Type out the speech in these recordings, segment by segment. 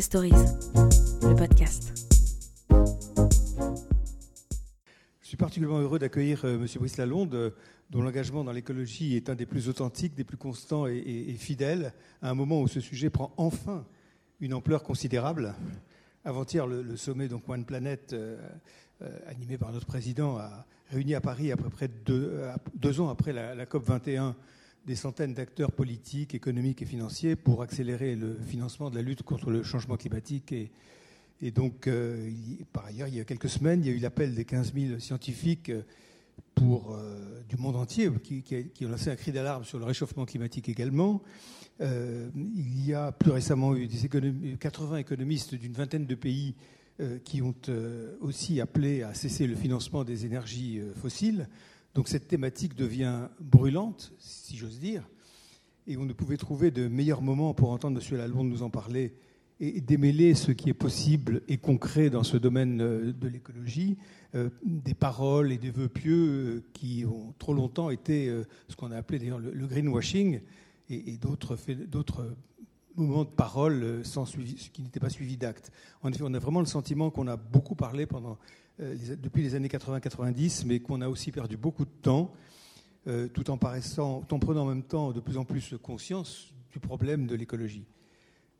Stories, le podcast. Je suis particulièrement heureux d'accueillir euh, M. Brice Lalonde, euh, dont l'engagement dans l'écologie est un des plus authentiques, des plus constants et, fidèles, à un moment où ce sujet prend enfin une ampleur considérable. Avant-hier, le, sommet donc One Planet, euh, animé par notre président, a réuni à Paris à peu près deux, ans après la, la COP 21 des centaines d'acteurs politiques, économiques et financiers pour accélérer le financement de la lutte contre le changement climatique et, donc, euh, par ailleurs, il y a quelques semaines, il y a eu l'appel des 15 000 scientifiques euh, euh, du monde entier qui, ont lancé un cri d'alarme sur le réchauffement climatique également. Il y a plus récemment eu des économi- 80 économistes d'une vingtaine de pays qui ont aussi appelé à cesser le financement des énergies fossiles. Donc cette thématique devient brûlante, si j'ose dire, et on ne pouvait trouver de meilleur moment pour entendre M. Lalonde nous en parler et démêler ce qui est possible et concret dans ce domaine euh, de l'écologie, euh, des paroles et des vœux pieux euh, qui ont trop longtemps été ce qu'on a appelé d'ailleurs le, greenwashing et, d'autres moments de parole qui n'étaient pas suivis d'actes. En effet, on a vraiment le sentiment qu'on a beaucoup parlé pendant, les- depuis les années 80-90, mais qu'on a aussi perdu beaucoup de temps, euh, tout en prenant en même temps de plus en plus conscience du problème de l'écologie.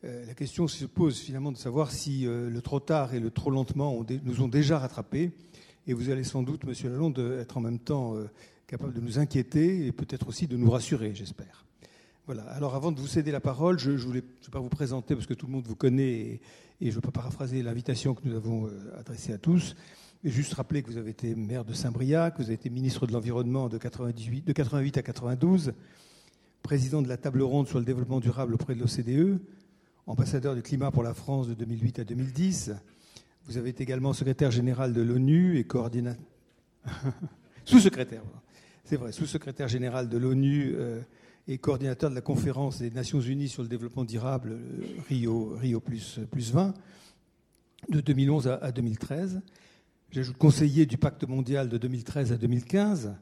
Euh, la question se pose finalement de savoir si euh, le trop tard et le trop lentement nous ont déjà rattrapés. Et vous allez sans doute, Monsieur Lalonde, être en même temps euh, capable de nous inquiéter et peut-être aussi de nous rassurer, j'espère. Voilà. Alors, avant de vous céder la parole, je ne vais pas vous présenter parce que tout le monde vous connaît et, je ne veux pas paraphraser l'invitation que nous avons euh, adressée à tous. Juste rappeler que vous avez été maire de Saint-Briac, que vous avez été ministre de l'Environnement de, 98 de 88 à 92, président de la table ronde sur le développement durable auprès de l'OCDE, ambassadeur du climat pour la France de 2008 à 2010. Vous avez été également secrétaire général de l'ONU et coordinateur. sous-secrétaire, c'est vrai, sous-secrétaire général de l'ONU euh, et coordinateur de la conférence des Nations Unies sur le développement durable, euh, Rio, Rio plus, plus 20, de 2011 à, à 2013. J'ajoute conseiller du pacte mondial de 2013 à 2015.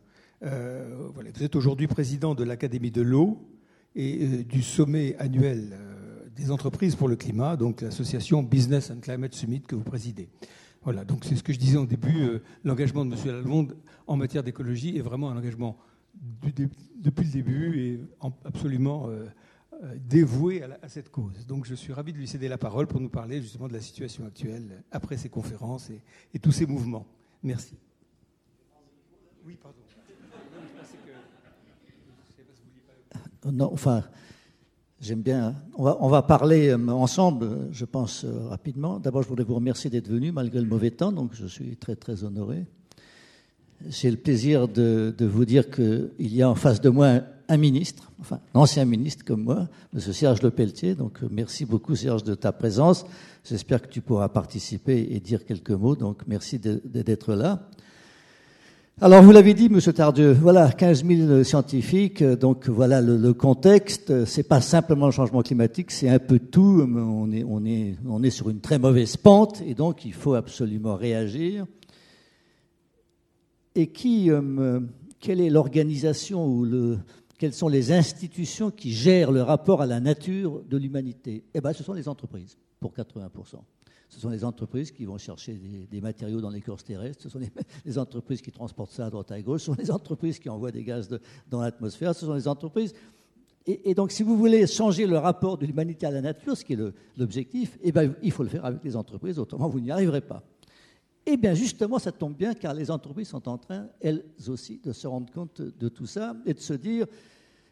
Euh. Vous êtes aujourd'hui président de l'Académie de l'eau et euh, du sommet annuel euh, des entreprises pour le climat, donc l'association Business and Climate Summit que vous présidez. Voilà, donc c'est ce que je disais au début, l'engagement de M. Lalonde en matière d'écologie est vraiment un engagement depuis le début et en- absolument dévoué à, la- à cette cause. Donc je suis ravi de lui céder la parole pour nous parler justement de la situation actuelle après ces conférences et, et tous ces mouvements. Merci. Oui, pardon. Non, enfin, j'aime bien. On va, on va parler euh, ensemble, euh, je pense, euh, rapidement. D'abord, je voudrais vous remercier d'être venu malgré le mauvais temps, donc je suis très, très honoré. J'ai le plaisir de, de vous dire qu'il y a en face de moi un, ministre, enfin, un ancien ministre comme moi, M. Serge Le Pelletier. Donc, euh, merci beaucoup, Serge, de ta présence. J'espère que tu pourras participer et dire quelques mots. Donc, merci d'être là. Alors, vous l'avez dit, Monsieur Tardieu, voilà, 15 000 scientifiques, donc voilà le, le contexte. C'est pas simplement le changement climatique, c'est un peu tout. On est, on, est, on est sur une très mauvaise pente et donc il faut absolument réagir. Et qui, euh, quelle est l'organisation ou le, quelles sont les institutions qui gèrent le rapport à la nature de l'humanité? Eh bien, ce sont les entreprises, pour 80%. Ce sont les entreprises qui vont chercher des, matériaux dans les courses terrestres, ce sont les, entreprises qui transportent ça à droite à gauche, ce sont les entreprises qui envoient des gaz dans l'atmosphère, ce sont les entreprises. Et, et donc, si vous voulez changer le rapport de l'humanité à la nature, ce qui est l'objectif, eh ben, il faut le faire avec les entreprises, autrement vous n'y arriverez pas. Eh bien, justement, ça tombe bien, car les entreprises sont en train, elles aussi, de se rendre compte de tout ça et de se dire,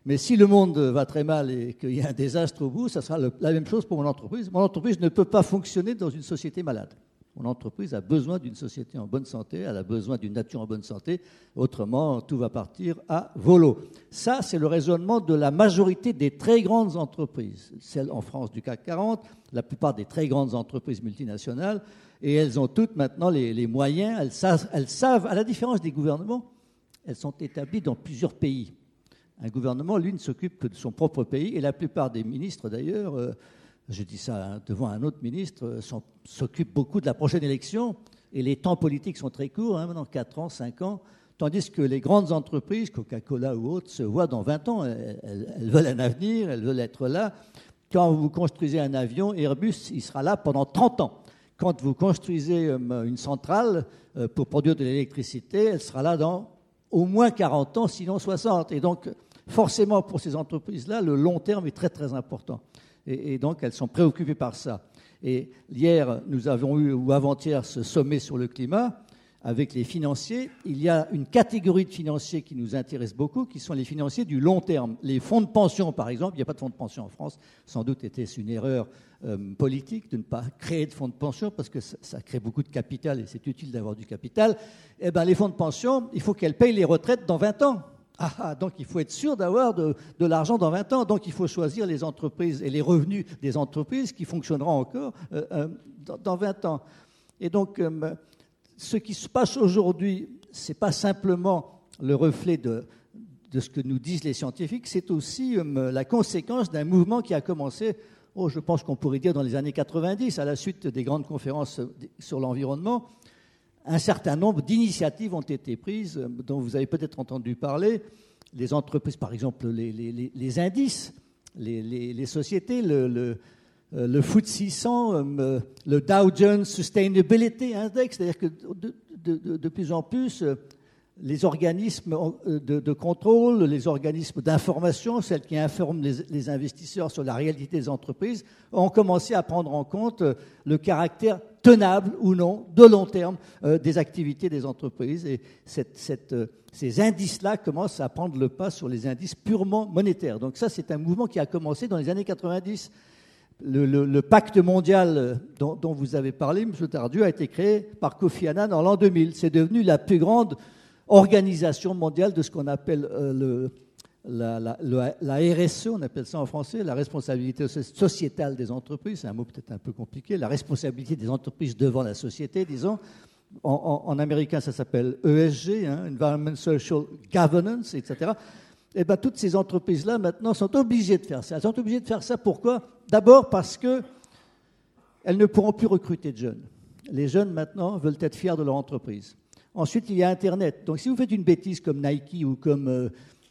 mais si le monde va très mal et qu'il y a un désastre au bout, ça sera la même chose pour mon entreprise. Mon entreprise ne peut pas fonctionner dans une société malade. Mon entreprise a besoin d'une société en bonne santé, elle a besoin d'une nature en bonne santé, autrement tout va partir à volo. Ça, c'est le raisonnement de la majorité des très grandes entreprises, celles en France du CAC 40, la plupart des très grandes entreprises multinationales, et elles ont toutes maintenant les, moyens, elles savent, à la différence des gouvernements, elles sont établies dans plusieurs pays. Un gouvernement, lui, ne s'occupe que de son propre pays, et la plupart des ministres, d'ailleurs, euh, je dis ça hein, devant un autre ministre, euh, s'occupent beaucoup de la prochaine élection, et les temps politiques sont très courts, hein, maintenant 4 ans, 5 ans, tandis que les grandes entreprises, Coca-Cola ou autres, se voient dans 20 ans. Elles- elles veulent un avenir, elles veulent être là. Quand vous construisez un avion, Airbus, il sera là pendant 30 ans. Quand vous construisez une centrale pour produire de l'électricité, elle sera là dans au moins 40 ans, sinon 60. Et donc, forcément, pour ces entreprises-là, le long terme est très très important. Et, donc, elles sont préoccupées par ça. Et hier, nous avons eu, ou avant-hier, ce sommet sur le climat avec les financiers. Il y a une catégorie de financiers qui nous intéresse beaucoup, qui sont les financiers du long terme. Les fonds de pension, par exemple, il n'y a pas de fonds de pension en France. Sans doute était-ce une erreur euh, politique de ne pas créer de fonds de pension parce que ça, crée beaucoup de capital et c'est utile d'avoir du capital. Eh bien, les fonds de pension, il faut qu'elles payent les retraites dans 20 ans. Ah, ah, donc il faut être sûr d'avoir de, l'argent dans 20 ans. Donc il faut choisir les entreprises et les revenus des entreprises qui fonctionneront encore euh, euh, dans, 20 ans. Et donc ce qui se passe aujourd'hui, ce n'est pas simplement le reflet de, ce que nous disent les scientifiques, c'est aussi la conséquence d'un mouvement qui a commencé, oh, je pense qu'on pourrait dire dans les années 90, à la suite des grandes conférences sur l'environnement un certain nombre d'initiatives ont été prises, euh, dont vous avez peut-être entendu parler. Les entreprises, par exemple, les, indices, les, sociétés, le, euh, le FTSE 100, euh, le Dow Jones Sustainability Index, c'est-à-dire que de, plus en plus, les organismes de, contrôle, les organismes d'information, celles qui informent les, investisseurs sur la réalité des entreprises, ont commencé à prendre en compte le caractère tenable ou non, de long terme, euh, des activités des entreprises. Et euh, ces indices-là commencent à prendre le pas sur les indices purement monétaires. Donc ça, c'est un mouvement qui a commencé dans les années 90. Le, pacte mondial euh, dont, vous avez parlé, M. Tardieu, a été créé par Kofi Annan en l'an 2000. C'est devenu la plus grande organisation mondiale de ce qu'on appelle le, la, RSE, on appelle ça en français, la responsabilité sociétale des entreprises, c'est un mot peut-être un peu compliqué, la responsabilité des entreprises devant la société, disons. En, américain, ça s'appelle ESG, hein, Environment Social Governance, etc. Et eh bien, toutes ces entreprises-là, maintenant, sont obligées de faire ça. Elles sont obligées de faire ça pourquoi? D'abord parce qu'elles ne pourront plus recruter de jeunes. Les jeunes, maintenant, veulent être fiers de leur entreprise. Ensuite, il y a Internet. Donc, si vous faites une bêtise comme Nike ou comme... Euh,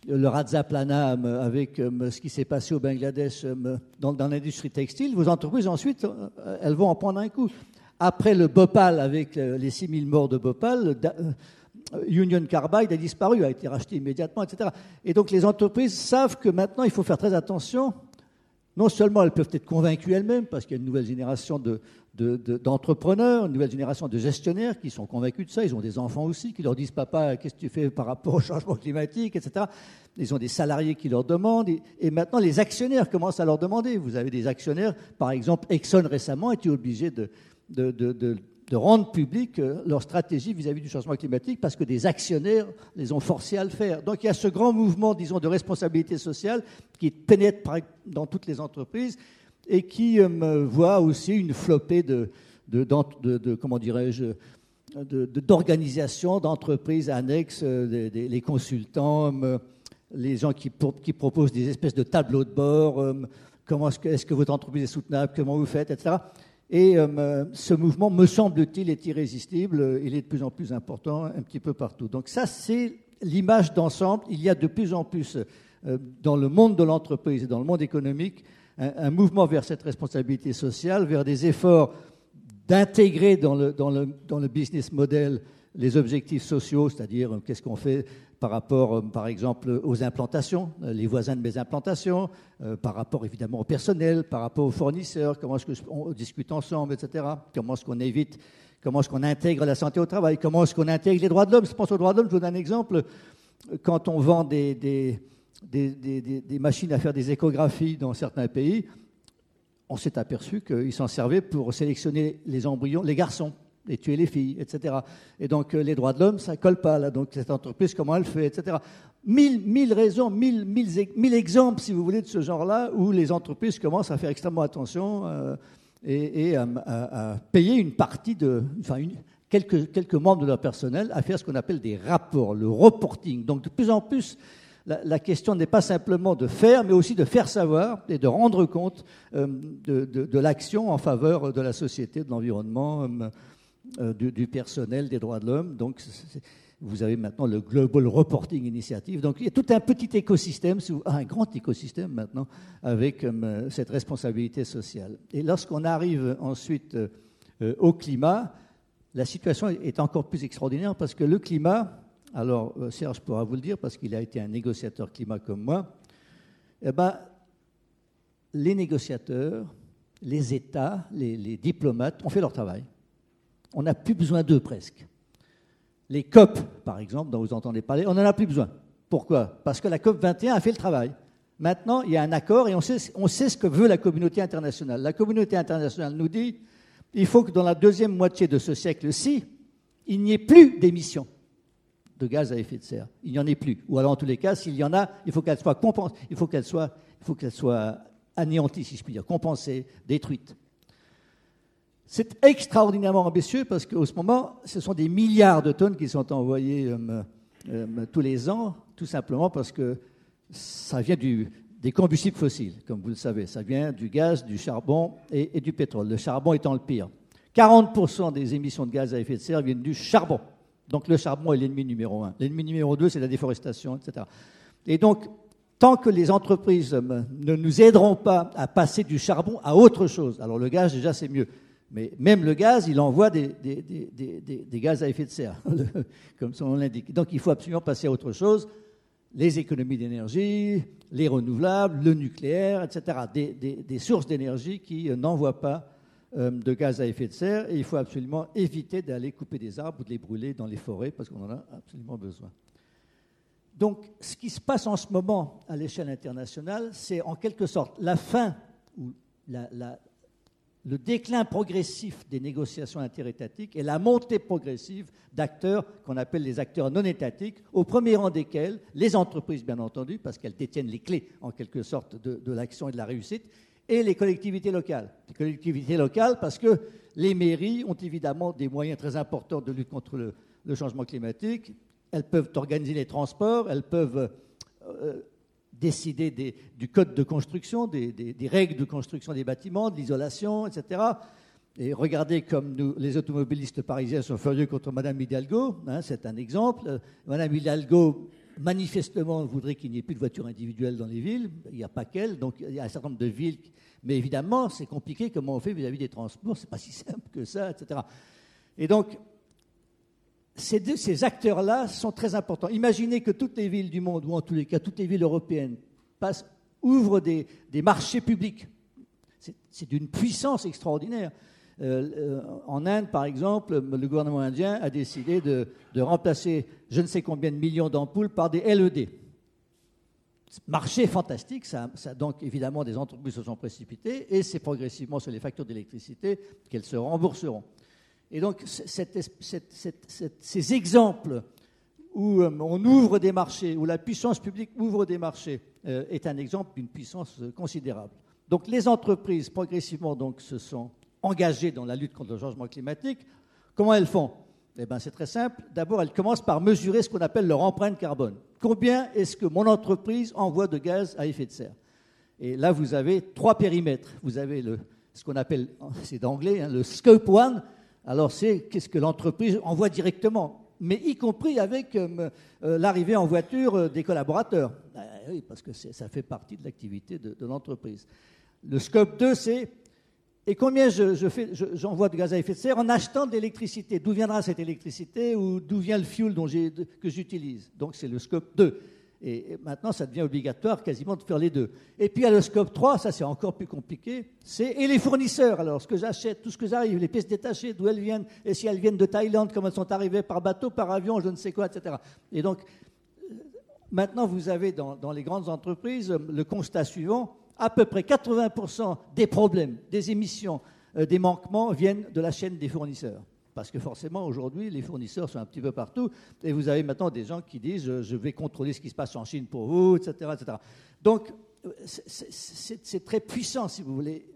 le Razzaplanam euh, avec euh, ce qui s'est passé au Bangladesh euh, dans, l'industrie textile, vos entreprises ensuite, elles vont en prendre un coup. Après le Bhopal, avec les 6000 morts de Bhopal, Union Carbide a disparu, a été racheté immédiatement, etc. Et donc les entreprises savent que maintenant il faut faire très attention. Non seulement elles peuvent être convaincues elles-mêmes, parce qu'il y a une nouvelle génération de, d'entrepreneurs, une nouvelle génération de gestionnaires qui sont convaincus de ça. Ils ont des enfants aussi qui leur disent Papa, qu'est-ce que tu fais par rapport au changement climatique, etc. Ils ont des salariés qui leur demandent. Et, maintenant, les actionnaires commencent à leur demander. Vous avez des actionnaires, par exemple, Exxon récemment été obligé de, rendre publique euh, leur stratégie vis-à-vis du changement climatique parce que des actionnaires les ont forcés à le faire. Donc il y a ce grand mouvement, disons, de responsabilité sociale qui pénètre dans toutes les entreprises et qui euh, voit aussi une flopée de, de, comment dirais-je, d'organisations, d'entreprises annexes, euh, les consultants, euh, les gens qui, proposent des espèces de tableaux de bord, comment est-ce que, est que, votre entreprise est soutenable, comment vous faites, etc. Et ce mouvement, me semble-t-il, est irrésistible, il est de plus en plus important un petit peu partout. Donc ça, c'est l'image d'ensemble. Il y a de plus en plus dans le monde de l'entreprise et dans le monde économique un, mouvement vers cette responsabilité sociale, vers des efforts d'intégrer dans le, dans, le, dans le, business model les objectifs sociaux, c'est-à-dire euh, qu'est-ce qu'on fait par rapport, euh, par exemple, aux implantations, euh, les voisins de mes implantations, par rapport évidemment au personnel, par rapport aux fournisseurs, comment est-ce qu'on discute ensemble, etc. Comment est-ce qu'on évite, comment est-ce qu'on intègre la santé au travail, comment est-ce qu'on intègre les droits de l'homme. Je pense aux droits de l'homme, je donne un exemple. Quand on vend des, des des, machines à faire des échographies dans certains pays, on s'est aperçu qu'ils s'en servaient pour sélectionner les embryons, les garçons, et tuer les filles, etc. Et donc euh, les droits de l'homme, ça colle pas là. Donc cette entreprise, comment elle fait, etc. Mille, mille raisons, mille, mille, exemples, si vous voulez, de ce genre-là, où les entreprises commencent à faire extrêmement attention euh, et, à, payer une partie de, enfin quelques, quelques membres de leur personnel à faire ce qu'on appelle des rapports, le reporting. Donc de plus en plus, la, question n'est pas simplement de faire, mais aussi de faire savoir et de rendre compte euh, de, l'action en faveur de la société, de l'environnement, euh, euh, du, personnel, des droits de l'homme. Donc, Vous avez maintenant le Global Reporting Initiative. Donc il y a tout un petit écosystème, un grand écosystème maintenant, avec euh, cette responsabilité sociale. Et lorsqu'on arrive ensuite euh, au climat, la situation est encore plus extraordinaire parce que le climat, alors euh, Serge pourra vous le dire parce qu'il a été un négociateur climat comme moi, eh ben, les négociateurs, les États, les diplomates ont fait leur travail. On n'a plus besoin d'eux presque. Les COP, par exemple, dont vous entendez parler, on n'en a plus besoin. Pourquoi? Parce que la COP 21 a fait le travail. Maintenant, il y a un accord et on sait, ce que veut la communauté internationale. La communauté internationale nous dit il faut que dans la deuxième moitié de ce siècle-ci, il n'y ait plus d'émissions de gaz à effet de serre. Il n'y en ait plus. Ou alors, en tous les cas, s'il y en a, il faut qu'elle soit, soit, il faut qu'elle soit anéantie, si je puis dire, compensée, détruite. C'est extraordinairement ambitieux parce qu'au ce moment, ce sont des milliards de tonnes qui sont envoyées euh, euh, tous les ans, tout simplement parce que ça vient des combustibles fossiles, comme vous le savez. Ça vient du gaz, du charbon et, du pétrole. Le charbon étant le pire. 40% des émissions de gaz à effet de serre viennent du charbon. Donc le charbon est l'ennemi numéro un. L'ennemi numéro deux, c'est la déforestation, etc. Et donc, tant que les entreprises euh, ne nous aideront pas à passer du charbon à autre chose, alors le gaz, déjà, c'est mieux. Mais même le gaz, il envoie des, gaz à effet de serre, comme son nom l'indique. Donc il faut absolument passer à autre chose. Les économies d'énergie, les renouvelables, le nucléaire, etc. Des, sources d'énergie qui euh, n'envoient pas euh, de gaz à effet de serre. Et il faut absolument éviter d'aller couper des arbres ou de les brûler dans les forêts parce qu'on en a absolument besoin. Donc ce qui se passe en ce moment à l'échelle internationale, c'est en quelque sorte la fin ou la, le déclin progressif des négociations interétatiques et la montée progressive d'acteurs qu'on appelle les acteurs non étatiques, au premier rang desquels les entreprises, bien entendu, parce qu'elles détiennent les clés en quelque sorte de, l'action et de la réussite, et les collectivités locales. Les collectivités locales parce que les mairies ont évidemment des moyens très importants de lutte contre le, changement climatique. Elles peuvent organiser les transports, elles peuvent euh, décider du code de construction, des, règles de construction des bâtiments, de l'isolation, etc. Et regardez comme les automobilistes parisiens sont furieux contre Madame Hidalgo, hein, c'est un exemple. Madame Hidalgo, manifestement, voudrait qu'il n'y ait plus de voitures individuelles dans les villes. Il n'y a pas qu'elle, donc il y a un certain nombre de villes. Mais évidemment, c'est compliqué comment on fait vis-à-vis des transports, c'est pas si simple que ça, etc. Et donc, ces, acteurs-là sont très importants. Imaginez que toutes les villes du monde, ou en tous les cas toutes les villes européennes, ouvrent des, marchés publics. C'est d'une puissance extraordinaire. Euh, euh, en Inde, par exemple, le gouvernement indien a décidé de, remplacer je ne sais combien de millions d'ampoules par des LED. Marché fantastique, donc évidemment des entreprises se sont précipitées et c'est progressivement sur les factures d'électricité qu'elles se rembourseront. Et donc, ces exemples où euh, on ouvre des marchés, où la puissance publique ouvre des marchés, euh, est un exemple d'une puissance considérable. Donc, les entreprises, progressivement, donc, se sont engagées dans la lutte contre le changement climatique. Comment elles font? Eh bien, c'est très simple. D'abord, elles commencent par mesurer ce qu'on appelle leur empreinte carbone. Combien est-ce que mon entreprise envoie de gaz à effet de serre? Et là, vous avez trois périmètres. Vous avez ce qu'on appelle, c'est d'anglais, hein, le scope 1, alors c'est qu'est-ce que l'entreprise envoie directement, mais y compris avec euh, euh, l'arrivée en voiture euh, des collaborateurs. oui, parce que ça fait partie de l'activité de, l'entreprise. Le scope 2, c'est et combien j'envoie de gaz à effet de serre en achetant de l'électricité? D'où viendra cette électricité ou d'où vient le fuel que j'utilise? Donc c'est le scope 2. Et maintenant, ça devient obligatoire quasiment de faire les deux. Et puis à le scope 3, ça c'est encore plus compliqué, c'est et les fournisseurs. Alors, ce que j'achète, tout ce que j'arrive, les pièces détachées, d'où elles viennent, et si elles viennent de Thaïlande, comment elles sont arrivées par bateau, par avion, je ne sais quoi, etc. Et donc, maintenant, vous avez dans, les grandes entreprises le constat suivant à peu près 80% des problèmes, des émissions, euh, des manquements viennent de la chaîne des fournisseurs parce que forcément, aujourd'hui, les fournisseurs sont un petit peu partout, et vous avez maintenant des gens qui disent je vais contrôler ce qui se passe en Chine pour vous, etc. etc. Donc, c'est très puissant, si vous voulez.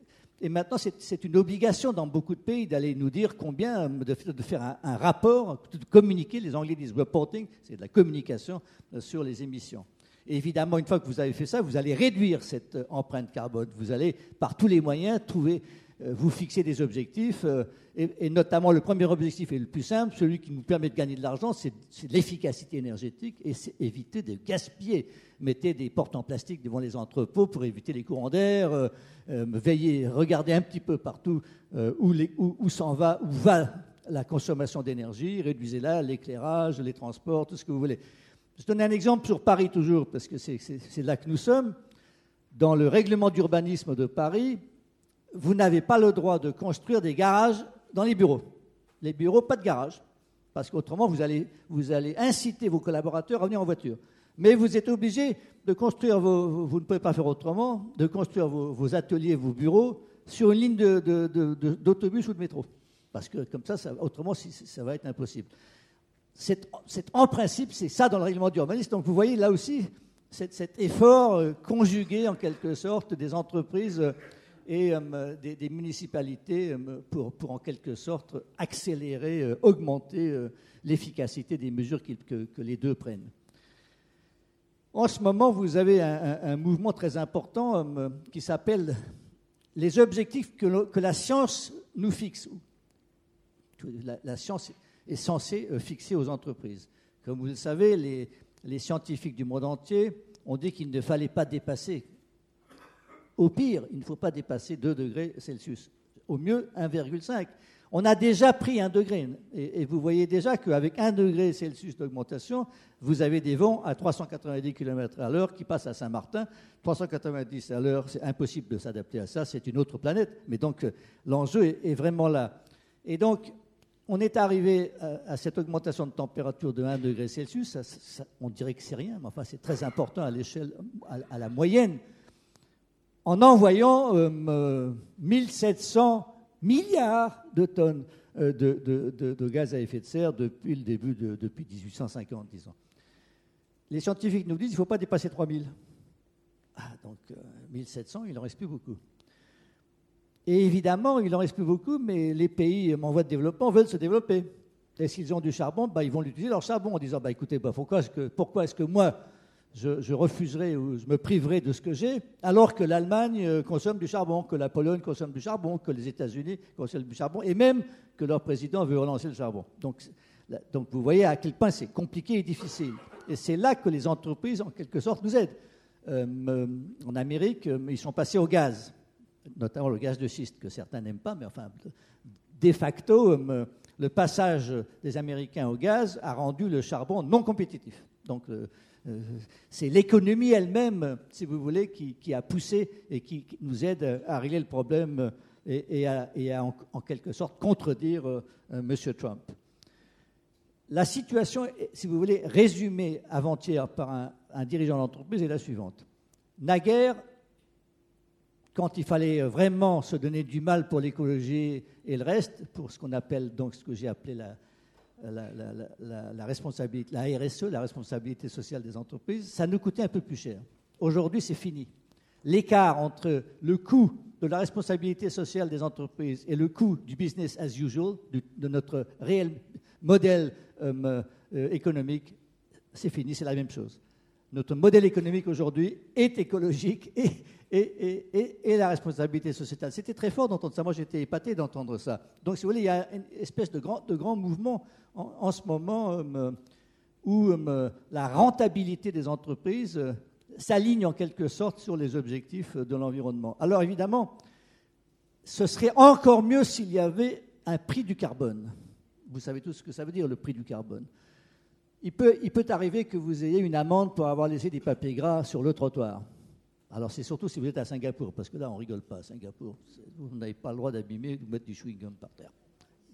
Et maintenant, c'est une obligation dans beaucoup de pays d'aller nous dire combien, de, faire un, rapport, de communiquer, les Anglais disent reporting, c'est de la communication euh, sur les émissions. Évidemment, une fois que vous avez fait ça, vous allez réduire cette euh, empreinte carbone. Vous allez, par tous les moyens, trouver euh, vous fixez des objectifs, euh, et, notamment le premier objectif est le plus simple, celui qui nous permet de gagner de l'argent, c'est l'efficacité énergétique et c'est éviter de gaspiller. Mettez des portes en plastique devant les entrepôts pour éviter les courants d'air, euh, veillez, regardez un petit peu partout où, où s'en va, où va la consommation d'énergie, réduisez-la, l'éclairage, les transports, tout ce que vous voulez. Je donne un exemple sur Paris toujours, parce que c'est là que nous sommes. Dans le règlement d'urbanisme de Paris, vous n'avez pas le droit de construire des garages dans les bureaux. Les bureaux, pas de garage, parce qu'autrement, vous allez, vous allez inciter vos collaborateurs à venir en voiture. Mais vous êtes obligé de construire vos, vous ne pouvez pas faire autrement, de construire vos, ateliers, vos bureaux sur une ligne d'autobus ou de métro. Parce que comme ça, autrement, ça va être impossible. en principe, c'est ça dans le règlement d'urbanisme. Donc vous voyez là aussi cet, effort euh, conjugué en quelque sorte des entreprises euh, et euh, des, municipalités pour, pour, en quelque sorte accélérer, augmenter l'efficacité des mesures que, les deux prennent. En ce moment, vous avez un, mouvement très important qui s'appelle les objectifs que, la science nous fixe. La, science est censée fixer aux entreprises. Comme vous le savez, les scientifiques du monde entier ont dit qu'il ne fallait pas dépasser. Au pire, il ne faut pas dépasser 2 degrés Celsius. Au mieux, 1,5. On a déjà pris 1 degré. Et, vous voyez déjà qu'avec 1 degré Celsius d'augmentation, vous avez des vents à 390 km à l'heure qui passent à Saint-Martin. 390 à l'heure, c'est impossible de s'adapter à ça, c'est une autre planète. Mais donc, l'enjeu est vraiment là. Et donc, on est arrivé à, cette augmentation de température de 1 degré Celsius, on dirait que c'est rien, mais enfin c'est très important à l'échelle, à, la moyenne, en envoyant 1700 euh, milliards de tonnes euh, de, gaz à effet de serre depuis le début, de, depuis 1850, disons. Les scientifiques nous disent qu'il ne faut pas dépasser 3000. Ah, donc 1700, euh, il n'en reste plus beaucoup. Et évidemment, il en reste plus beaucoup, mais les pays en voie de développement veulent se développer. Et s'ils ont du charbon, bah, ils vont l'utiliser leur charbon en disant bah, écoutez, bah, pourquoi est-ce que moi, je, refuserai ou je me priverai de ce que j'ai, alors que l'Allemagne euh, consomme du charbon, que la Pologne consomme du charbon, que les États-Unis consomment du charbon, et même que leur président veut relancer le charbon. Donc, donc vous voyez à quel point c'est compliqué et difficile. Et c'est là que les entreprises, en quelque sorte, nous aident. Euh, euh, en Amérique, ils sont passés au gaz notamment le gaz de schiste, que certains n'aiment pas, mais enfin, de facto, le passage des Américains au gaz a rendu le charbon non compétitif. Donc, c'est l'économie elle-même, si vous voulez, qui, a poussé et qui nous aide à régler le problème et, à, en, quelque sorte contredire M. Trump. La situation, si vous voulez, résumée avant-hier par un, un dirigeant d'entreprise est la suivante. Naguère, quand il fallait vraiment se donner du mal pour l'écologie et le reste, pour ce qu'on appelle donc ce que j'ai appelé la, la, responsabilité, la RSE, la responsabilité sociale des entreprises, ça nous coûtait un peu plus cher. Aujourd'hui, c'est fini. L'écart entre le coût de la responsabilité sociale des entreprises et le coût du business as usual, de notre réel modèle euh, euh, économique, c'est fini, c'est la même chose. Notre modèle économique aujourd'hui est écologique et, et, la responsabilité sociétale. C'était très fort d'entendre ça. Moi, j'étais épaté d'entendre ça. Donc, si vous voulez, il y a une espèce de grand, de grand mouvement en, ce moment euh, où euh, la rentabilité des entreprises euh, s'aligne en quelque sorte sur les objectifs de l'environnement. Alors, évidemment, ce serait encore mieux s'il y avait un prix du carbone. Vous savez tous ce que ça veut dire, le prix du carbone. Il peut, il peut arriver que vous ayez une amende pour avoir laissé des papiers gras sur le trottoir. Alors c'est surtout si vous êtes à Singapour, parce que là on rigole pas à Singapour. Vous n'avez pas le droit d'abîmer ou de mettre du chewing-gum par terre.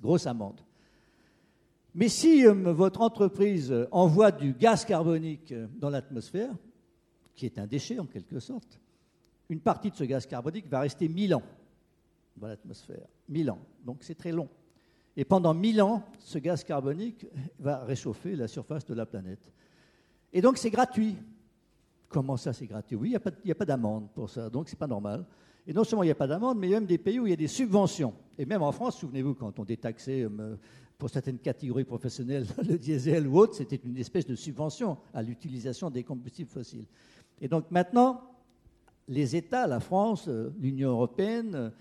Grosse amende. Mais si euh, votre entreprise envoie du gaz carbonique euh, dans l'atmosphère, qui est un déchet en quelque sorte, une partie de ce gaz carbonique va rester 1000 ans dans l'atmosphère. 1000 ans. Donc c'est très long. Et pendant 1000 ans, ce gaz carbonique va réchauffer la surface de la planète. Et donc c'est gratuit. Comment ça, c'est gratuit? Oui, il n'y a pas, d'amende pour ça, donc c'est pas normal. Et non seulement il n'y a pas d'amende, mais il y a même des pays où il y a des subventions. Et même en France, souvenez-vous, quand on détaxait euh, pour certaines catégories professionnelles le diesel ou autre, c'était une espèce de subvention à l'utilisation des combustibles fossiles. Et donc maintenant, les États, la France, euh, l'Union européenne,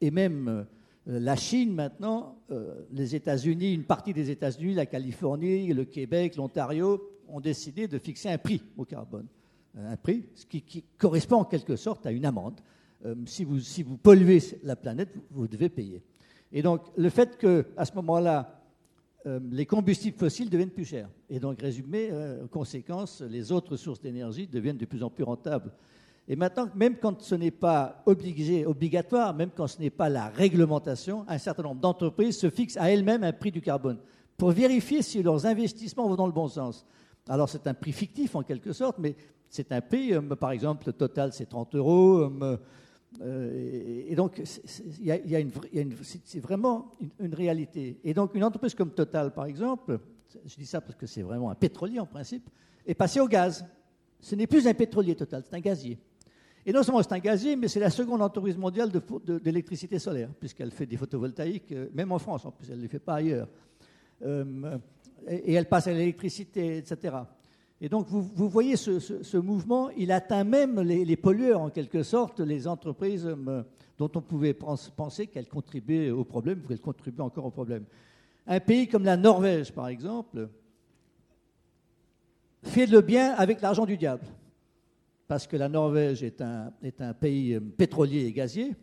et même euh, la Chine maintenant, euh, les États-Unis, une partie des États-Unis, la Californie, le Québec, l'Ontario, ont décidé de fixer un prix au carbone. Un prix, qui, correspond en quelque sorte à une amende. Euh, si, vous, si vous polluez la planète, vous, vous devez payer. Et donc, le fait qu'à ce moment-là, euh, les combustibles fossiles deviennent plus chers. Et donc, résumé, euh, conséquence, les autres sources d'énergie deviennent de plus en plus rentables. Et maintenant, même quand ce n'est pas obligé, obligatoire, même quand ce n'est pas la réglementation, un certain nombre d'entreprises se fixent à elles-mêmes un prix du carbone pour vérifier si leurs investissements vont dans le bon sens. Alors c'est un prix fictif en quelque sorte, mais c'est un prix, euh, par exemple, le total c'est 30 euros. euh, euh, et donc, il y une c'est vraiment une, réalité. Et donc, une entreprise comme Total, par exemple, je dis ça parce que c'est vraiment un pétrolier en principe, est passée au gaz. Ce n'est plus un pétrolier Total, c'est un gazier. Et non seulement c'est un gazier, mais c'est la seconde entreprise mondiale d'électricité solaire, puisqu'elle fait des photovoltaïques, même en France, en plus, elle ne les fait pas ailleurs. Et, elle passe à l'électricité, etc. Et donc, vous, voyez ce, mouvement, il atteint même les, pollueurs, en quelque sorte, les entreprises euh, dont on pouvait pens- penser qu'elles contribuaient au problème, ou qu'elles contribuent encore au problème. Un pays comme la Norvège, par exemple, fait le bien avec l'argent du diable. Parce que la Norvège est un, est un pays euh, pétrolier et gazier,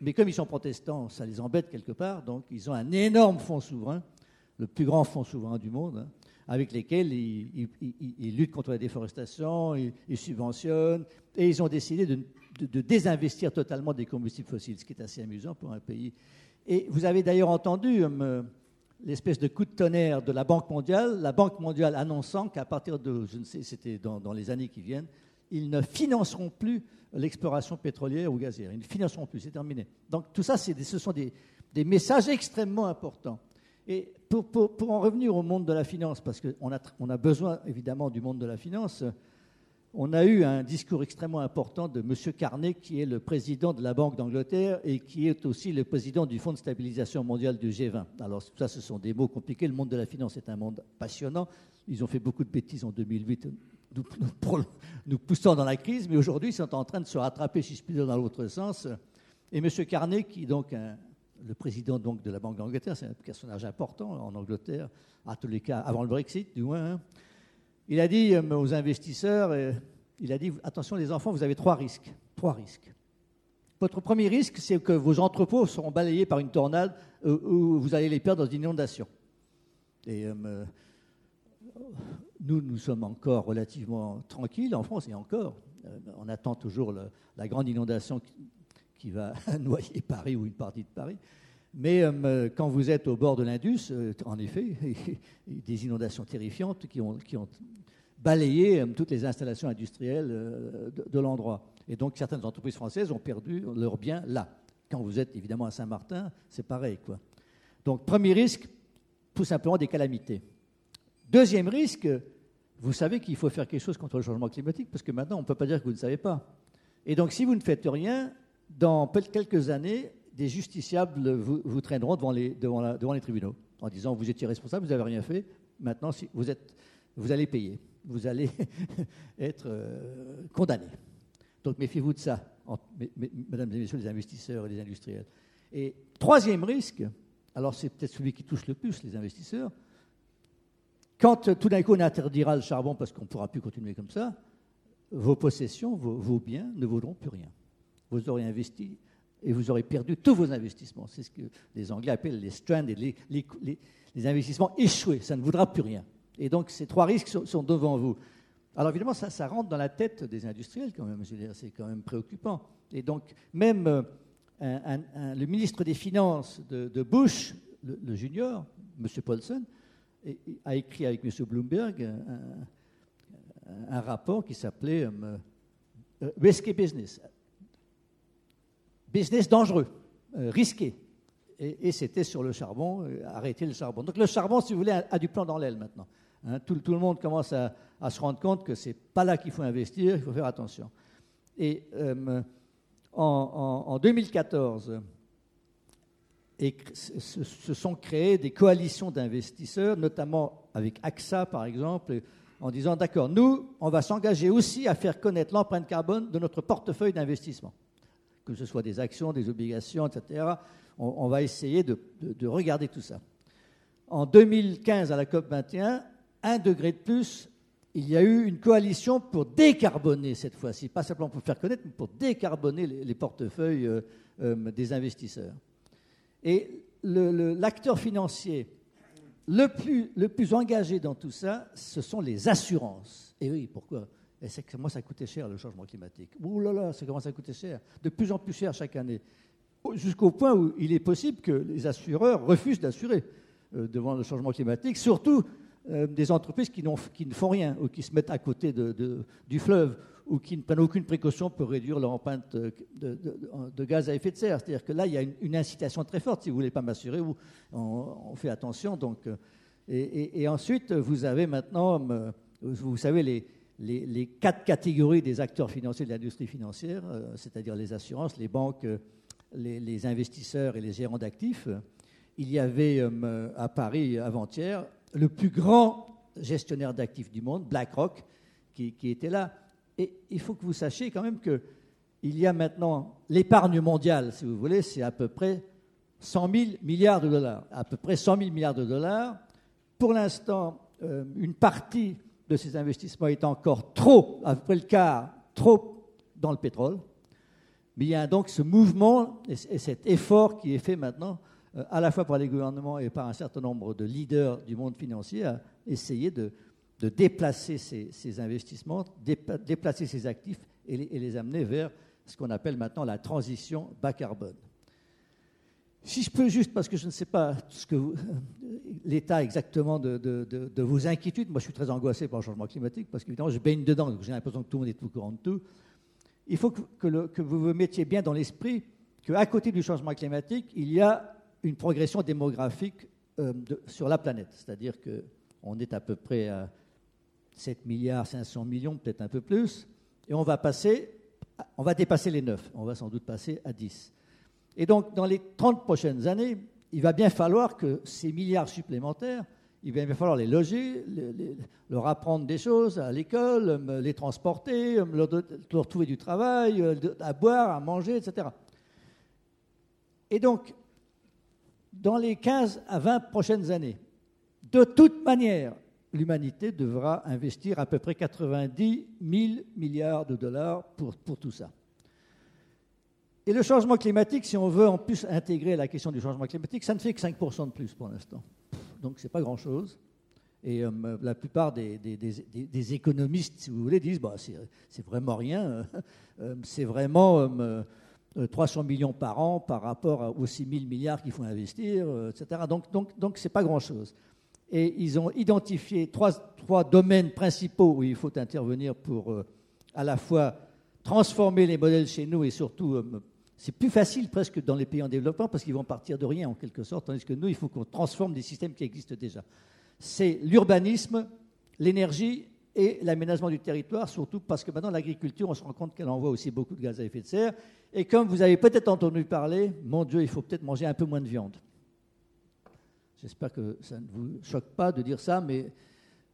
mais comme ils sont protestants, ça les embête quelque part, donc ils ont un énorme fonds souverain, le plus grand fonds souverain du monde, hein, avec lesquels ils, luttent contre la déforestation, ils, subventionnent, et ils ont décidé de, désinvestir totalement des combustibles fossiles, ce qui est assez amusant pour un pays. Et vous avez d'ailleurs entendu euh, l'espèce de coup de tonnerre de la Banque mondiale, la Banque mondiale annonçant qu'à partir de, je ne sais, c'était dans, les années qui viennent, ils ne financeront plus l'exploration pétrolière ou gazière. Ils ne financeront plus, c'est terminé. Donc tout ça, ce sont des messages extrêmement importants. Et pour, en revenir au monde de la finance, parce qu'on a, besoin évidemment du monde de la finance, on a eu un discours extrêmement important de M. Carnet, qui est le président de la Banque d'Angleterre et qui est aussi le président du Fonds de stabilisation mondial du G20. Alors, ça, ce sont des mots compliqués. Le monde de la finance est un monde passionnant. Ils ont fait beaucoup de bêtises en 2008, nous, nous- nous poussant dans la crise, mais aujourd'hui, ils sont en train de se rattraper, si je puis dire, dans l'autre sens. Et M. Carnet, qui est donc un- le président donc, de la Banque d'Angleterre, c'est un personnage important en Angleterre, à tous les cas, avant le Brexit, du moins. hein. Il a dit euh, aux investisseurs, euh, il a dit, attention les enfants, vous avez trois risques. Trois risques. Votre premier risque, c'est que vos entrepôts seront balayés par une tornade euh, ou vous allez les perdre dans une inondation. Et nous, nous sommes encore relativement tranquilles en France, et encore, on attend toujours la grande inondation qui va noyer Paris ou une partie de Paris. Mais euh, quand vous êtes au bord de l'Indus, euh, en effet, des inondations terrifiantes qui ont, balayé euh, toutes les installations industrielles euh, de, de l'endroit. Et donc certaines entreprises françaises ont perdu leurs biens là. Quand vous êtes évidemment à Saint-Martin, c'est pareil. Quoi. Donc premier risque, tout simplement des calamités. Deuxième risque, vous savez qu'il faut faire quelque chose contre le changement climatique, parce que maintenant on ne peut pas dire que vous ne savez pas. Et donc si vous ne faites rien, dans quelques années, des justiciables vous, traîneront devant les, tribunaux en disant vous étiez responsable, vous n'avez rien fait, maintenant vous, allez payer, vous allez être euh, condamné. Donc méfiez-vous de ça, en- mes- mes- mesdames et messieurs les investisseurs et les industriels. Et troisième risque, alors c'est peut-être celui qui touche le plus les investisseurs, quand euh, tout d'un coup on interdira le charbon parce qu'on ne pourra plus continuer comme ça, vos possessions, vos biens ne vaudront plus rien. Vous aurez investi et vous aurez perdu tous vos investissements. C'est ce que les Anglais appellent les stranded, les, les- investissements échoués. Ça ne vaudra plus rien. Et donc ces trois risques sont, devant vous. Alors évidemment, ça, rentre dans la tête des industriels quand même. C'est quand même préoccupant. Et donc même euh, le ministre des Finances de, Bush, le, junior, M. Paulson, a écrit avec M. Bloomberg un, un- rapport qui s'appelait euh, euh, Risky Business. Business dangereux, euh, risqué. Et, c'était sur le charbon, euh, arrêter le charbon. Donc le charbon, si vous voulez, a, du plomb dans l'aile maintenant. Hein, tout, le monde commence à, se rendre compte que c'est pas là qu'il faut investir, il faut faire attention. Et euh, en, en- en 2014, et cr- se, se sont créées des coalitions d'investisseurs, notamment avec AXA par exemple, en disant d'accord, nous, on va s'engager aussi à faire connaître l'empreinte carbone de notre portefeuille d'investissement. Que ce soit des actions, des obligations, etc. On, va essayer de, regarder tout ça. En 2015, à la COP 21, un degré de plus, il y a eu une coalition pour décarboner cette fois-ci, pas simplement pour faire connaître, mais pour décarboner les, portefeuilles euh, euh, des investisseurs. Et l'acteur financier le plus, le plus engagé dans tout ça, ce sont les assurances. Et oui, pourquoi? Et c'est que moi, ça coûtait cher le changement climatique. Ouh là là, ça commence à coûter cher. De plus en plus cher chaque année. Jusqu'au point où il est possible que les assureurs refusent d'assurer euh, devant le changement climatique, surtout euh, des entreprises qui, qui, ne font rien ou qui se mettent à côté du fleuve ou qui ne prennent aucune précaution pour réduire leur empreinte de, gaz à effet de serre. C'est-à-dire que là, il y a une, incitation très forte. Si vous ne voulez pas m'assurer, on, on, fait attention. Donc, euh, et, ensuite, vous avez maintenant, vous savez, les, les, quatre catégories des acteurs financiers de l'industrie financière, euh, c'est-à-dire les assurances, les banques, euh, les, investisseurs et les gérants d'actifs. Il y avait euh, à Paris avant-hier le plus grand gestionnaire d'actifs du monde, BlackRock, qui, était là. Et il faut que vous sachiez quand même qu'il y a maintenant l'épargne mondiale, si vous voulez, c'est à peu près 100 000 milliards de dollars. À peu près 100 000 milliards de dollars. Pour l'instant, une partie de ces investissements est encore trop, après le quart, trop dans le pétrole. Mais il y a donc ce mouvement et, cet effort qui est fait maintenant, euh, à la fois par les gouvernements et par un certain nombre de leaders du monde financier, à essayer de, déplacer ces, investissements, déplacer ces actifs et les amener vers ce qu'on appelle maintenant la transition bas carbone. Si je peux juste, parce que je ne sais pas que l'état exactement de, vos inquiétudes, moi je suis très angoissé par le changement climatique, parce qu'évidemment je baigne dedans, donc j'ai l'impression que tout le monde est au courant de tout. Il faut que, vous vous mettiez bien dans l'esprit qu'à côté du changement climatique, il y a une progression démographique euh, sur la planète. C'est-à-dire qu'on est à peu près à 7 milliards 500 millions, peut-être un peu plus, et on va passer, on va dépasser les 9, on va sans doute passer à 10. Et donc, dans les 30 prochaines années, il va bien falloir que ces milliards supplémentaires, il va bien falloir les loger, leur apprendre des choses à l'école, les transporter, leur, trouver du travail, euh, à boire, à manger, etc. Et donc, dans les 15 à 20 prochaines années, de toute manière, l'humanité devra investir à peu près 90 000 milliards de dollars pour tout ça. Et le changement climatique, si on veut en plus intégrer la question du changement climatique, ça ne fait que 5% de plus pour l'instant. Donc ce n'est pas grand-chose. Et euh, la plupart des, économistes, si vous voulez, disent bah, c'est vraiment rien. Euh, c'est vraiment 300 euh, millions par an par rapport aux 6 000 milliards qu'il faut investir, etc. Donc donc c'est pas grand-chose. Et ils ont identifié trois domaines principaux où il faut intervenir pour à la fois transformer les modèles chez nous et surtout c'est plus facile presque dans les pays en développement parce qu'ils vont partir de rien en quelque sorte, tandis que nous, il faut qu'on transforme des systèmes qui existent déjà. C'est l'urbanisme, l'énergie et l'aménagement du territoire, surtout parce que maintenant l'agriculture, on se rend compte qu'elle envoie aussi beaucoup de gaz à effet de serre. Et comme vous avez peut-être entendu parler, mon Dieu, il faut peut-être manger un peu moins de viande. J'espère que ça ne vous choque pas de dire ça, mais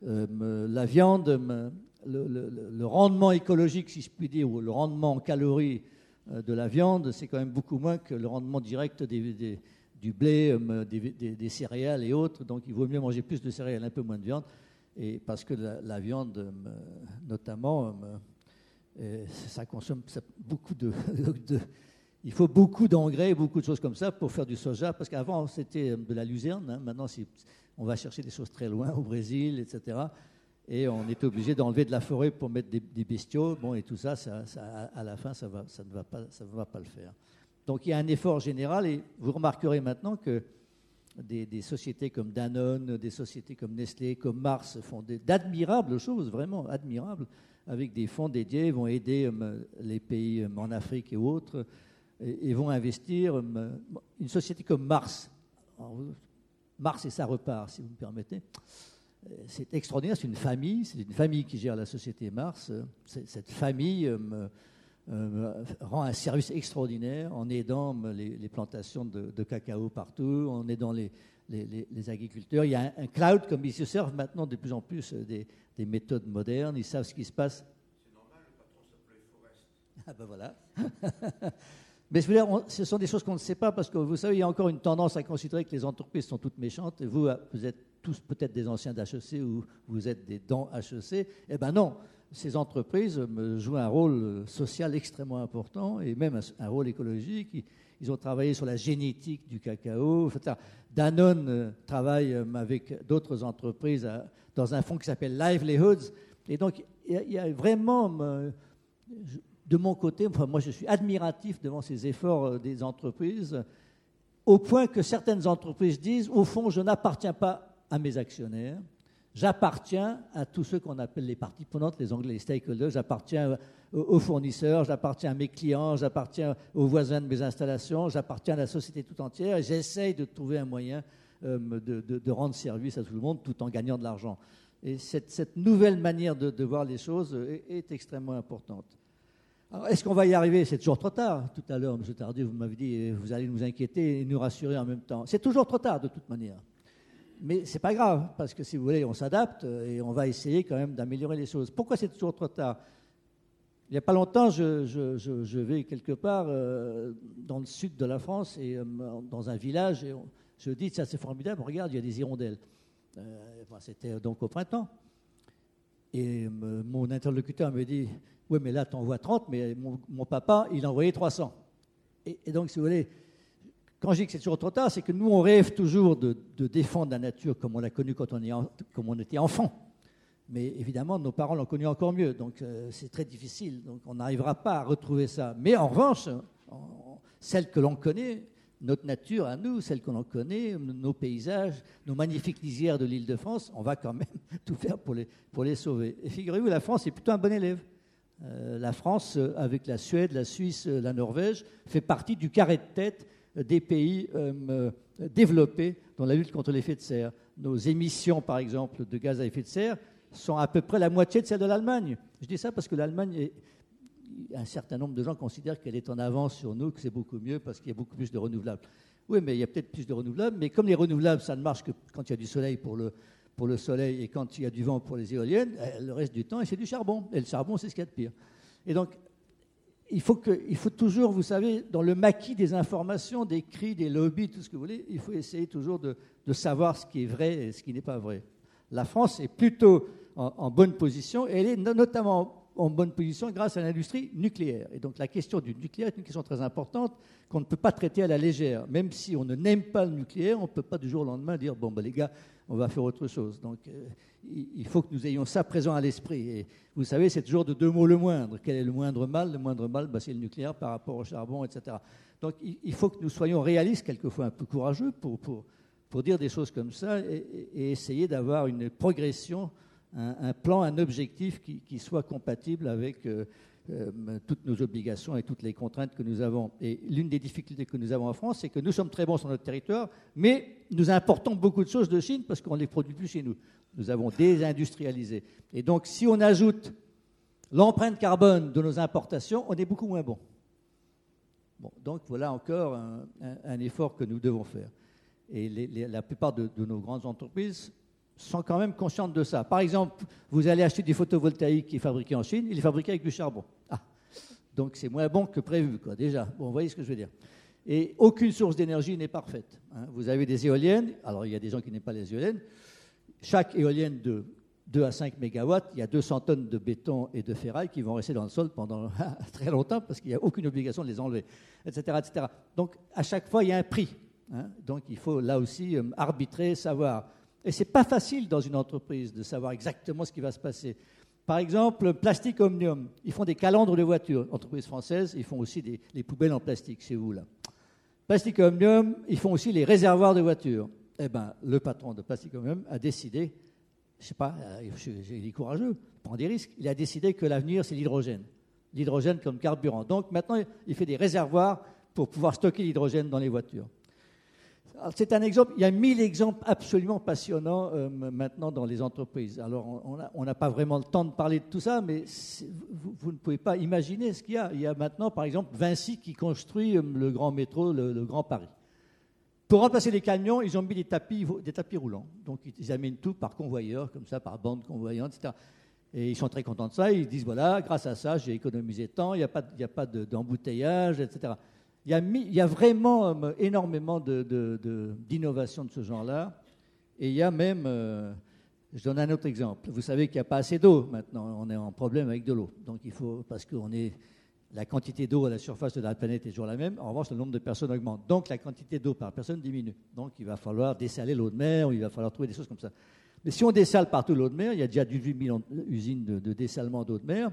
euh, la viande, le, rendement écologique, si je puis dire, ou le rendement en calories de la viande, c'est quand même beaucoup moins que le rendement direct du blé, euh, des, céréales et autres. Donc il vaut mieux manger plus de céréales, un peu moins de viande. Et parce que la, viande, euh, notamment, ça consomme beaucoup de, il faut beaucoup d'engrais, beaucoup de choses comme ça pour faire du soja. Parce qu'avant, c'était de la luzerne. Hein. Maintenant, on va chercher des choses très loin, au Brésil, etc et on est obligé d'enlever de la forêt pour mettre des, bestiaux. Bon, et tout ça, à la fin, ça, ne va pas, ça va pas le faire. Donc il y a un effort général, et vous remarquerez maintenant que des, sociétés comme Danone, des sociétés comme Nestlé, comme Mars font d'admirables choses, vraiment admirables, avec des fonds dédiés, vont aider euh, les pays euh, en Afrique et autres, et, vont investir. Euh, une société comme Mars, Mars et ça repart, si vous me permettez c'est extraordinaire, c'est une famille, c'est une famille qui gère la société Mars. Cette famille euh, euh, rend un service extraordinaire en aidant les, plantations de, cacao partout, en aidant les, agriculteurs. Il y a un, cloud, comme ils se servent maintenant de plus en plus des, méthodes modernes, ils savent ce qui se passe. C'est normal, le patron s'appelait Forest. Ah ben voilà. Mais je veux dire, ce sont des choses qu'on ne sait pas parce que vous savez, il y a encore une tendance à considérer que les entreprises sont toutes méchantes. Et vous, vous êtes tous peut-être des anciens d'HEC ou vous êtes des dents HEC. Eh bien non, ces entreprises euh, jouent un rôle euh, social extrêmement important et même un, rôle écologique. Ils, ont travaillé sur la génétique du cacao. Danone euh, travaille euh, avec d'autres entreprises à- dans un fonds qui s'appelle Livelihoods. Et donc, il y a, vraiment, euh, de mon côté, enfin, moi je suis admiratif devant ces efforts euh, des entreprises, au point que certaines entreprises disent, au fond, je n'appartiens pas à mes actionnaires, j'appartiens à tous ceux qu'on appelle les parties prenantes, les anglais, les stakeholders, j'appartiens aux fournisseurs, j'appartiens à mes clients, j'appartiens aux voisins de mes installations, j'appartiens à la société tout entière et j'essaye de trouver un moyen euh, de, rendre service à tout le monde tout en gagnant de l'argent. Et cette, nouvelle manière de, voir les choses est, extrêmement importante. Alors, est-ce qu'on va y arriver? C'est toujours trop tard. Tout à l'heure, M. Tardy, vous m'avez dit, euh, vous allez nous inquiéter et nous rassurer en même temps. C'est toujours trop tard, de toute manière. Mais ce n'est pas grave, parce que si vous voulez, on s'adapte euh, et on va essayer quand même d'améliorer les choses. Pourquoi c'est toujours trop tard? Il n'y a pas longtemps, je, vais quelque part euh, dans le sud de la France, et euh, dans un village, et je dis, ça c'est formidable, regarde, il y a des hirondelles. C'était donc au printemps. Et mon interlocuteur me dit, oui, mais là, tu en vois 30, mais mon, papa, il en envoyait 300. Et, et donc, si vous voulez, quand je dis que c'est toujours trop tard, c'est que nous, on rêve toujours de, défendre la nature comme on l'a connue quand on, était enfant. Mais évidemment, nos parents l'ont connu encore mieux, donc euh, c'est très difficile. Donc on n'arrivera pas à retrouver ça. Mais en revanche, celle que l'on connaît, notre nature à nous, celle que l'on connaît, nos paysages, nos magnifiques lisières de l'île de France, on va quand même tout faire pour les, pour les sauver. Et figurez-vous, la France est plutôt un bon élève. Euh, la France, euh, avec la Suède, la Suisse, la Norvège, fait partie du carré de tête des pays euh, développés dans la lutte contre l'effet de serre. Nos émissions, par exemple, de gaz à effet de serre sont à peu près la moitié de celles de l'Allemagne. Je dis ça parce que l'Allemagne, un certain nombre de gens considèrent qu'elle est en avance sur nous, que c'est beaucoup mieux parce qu'il y a beaucoup plus de renouvelables. Oui, mais il y a peut-être plus de renouvelables, mais comme les renouvelables, ça ne marche que quand il y a du soleil pour le, pour le soleil et quand il y a du vent pour les éoliennes, euh, le reste du temps, c'est du charbon. Et le charbon, c'est ce qu'il y a de pire. Et donc, il faut, que, il faut toujours, vous savez, dans le maquis des informations, des cris, des lobbies, tout ce que vous voulez, il faut essayer toujours de, savoir ce qui est vrai et ce qui n'est pas vrai. La France est plutôt en, bonne position et elle est no- notamment en bonne position grâce à l'industrie nucléaire. Et donc la question du nucléaire est une question très importante qu'on ne peut pas traiter à la légère. Même si on ne n'aime pas le nucléaire, on ne peut pas du jour au lendemain dire bon, ben, les gars, on va faire autre chose. Donc euh, il faut que nous ayons ça présent à l'esprit. Et vous savez, c'est toujours de deux mots le moindre. Quel est le moindre mal? Le moindre mal, ben, c'est le nucléaire par rapport au charbon, etc. Donc il, faut que nous soyons réalistes, quelquefois un peu courageux, pour, pour, pour dire des choses comme ça et, essayer d'avoir une progression, un, plan, un objectif qui, qui soit compatible avec euh, toutes nos obligations et toutes les contraintes que nous avons. Et l'une des difficultés que nous avons en France, c'est que nous sommes très bons sur notre territoire, mais nous importons beaucoup de choses de Chine parce qu'on ne les produit plus chez nous. Nous avons désindustrialisé. Et donc, si on ajoute l'empreinte carbone de nos importations, on est beaucoup moins bon. Bon, donc voilà encore un, effort que nous devons faire. Et la plupart de nos grandes entreprises sont quand même conscientes de ça. Par exemple, vous allez acheter du photovoltaïque qui est fabriqué en Chine, il est fabriqué avec du charbon. Ah, donc c'est moins bon que prévu, quoi, déjà. Bon, vous voyez ce que je veux dire. Et aucune source d'énergie n'est parfaite. hein. Vous avez des éoliennes, alors il y a des gens qui n'aiment pas les éoliennes. Chaque éolienne de 2 à 5 mégawatts, il y a 200 tonnes de béton et de ferraille qui vont rester dans le sol pendant très longtemps parce qu'il n'y a aucune obligation de les enlever, etc. etc. Donc à chaque fois, il y a un prix. hein. Donc il faut là aussi euh, arbitrer, savoir. Et ce n'est pas facile dans une entreprise de savoir exactement ce qui va se passer. Par exemple, Plastique Omnium, ils font des calandres de voitures. Entreprise française, ils font aussi des, les poubelles en plastique chez vous là. Plastic Omnium, ils font aussi les réservoirs de voitures. Eh ben, le patron de Plastic Omnium a décidé, je sais pas, euh, il est courageux, il prend des risques. Il a décidé que l'avenir, c'est l'hydrogène. L'hydrogène comme carburant. Donc maintenant, il fait des réservoirs pour pouvoir stocker l'hydrogène dans les voitures. C'est un exemple, il y a mille exemples absolument passionnants euh, maintenant dans les entreprises. Alors on- n'a pas vraiment le temps de parler de tout ça, mais vous, ne pouvez pas imaginer ce qu'il y a. Il y a maintenant, par exemple, Vinci qui construit euh, le grand métro, le, Grand Paris. Pour remplacer les camions, ils ont mis des tapis, roulants. Donc ils amènent tout par convoyeur, comme ça, par bande convoyante, etc. Et ils sont très contents de ça. Ils disent voilà, grâce à ça, j'ai économisé tant, il n'y a pas, de- il n'y a pas de- d'embouteillage, etc. Il y a, vraiment euh, énormément d'innovations de, ce genre-là. Et il y a même, euh, je donne un autre exemple. Vous savez qu'il n'y a pas assez d'eau maintenant. On est en problème avec de l'eau. Donc il faut, parce que la quantité d'eau à la surface de la planète est toujours la même. En revanche, le nombre de personnes augmente. Donc la quantité d'eau par personne diminue. Donc il va falloir dessaler l'eau de mer, ou il va falloir trouver des choses comme ça. Mais si on dessale partout l'eau de mer, il y a déjà 18 millions d'usines de, de dessalement d'eau de mer.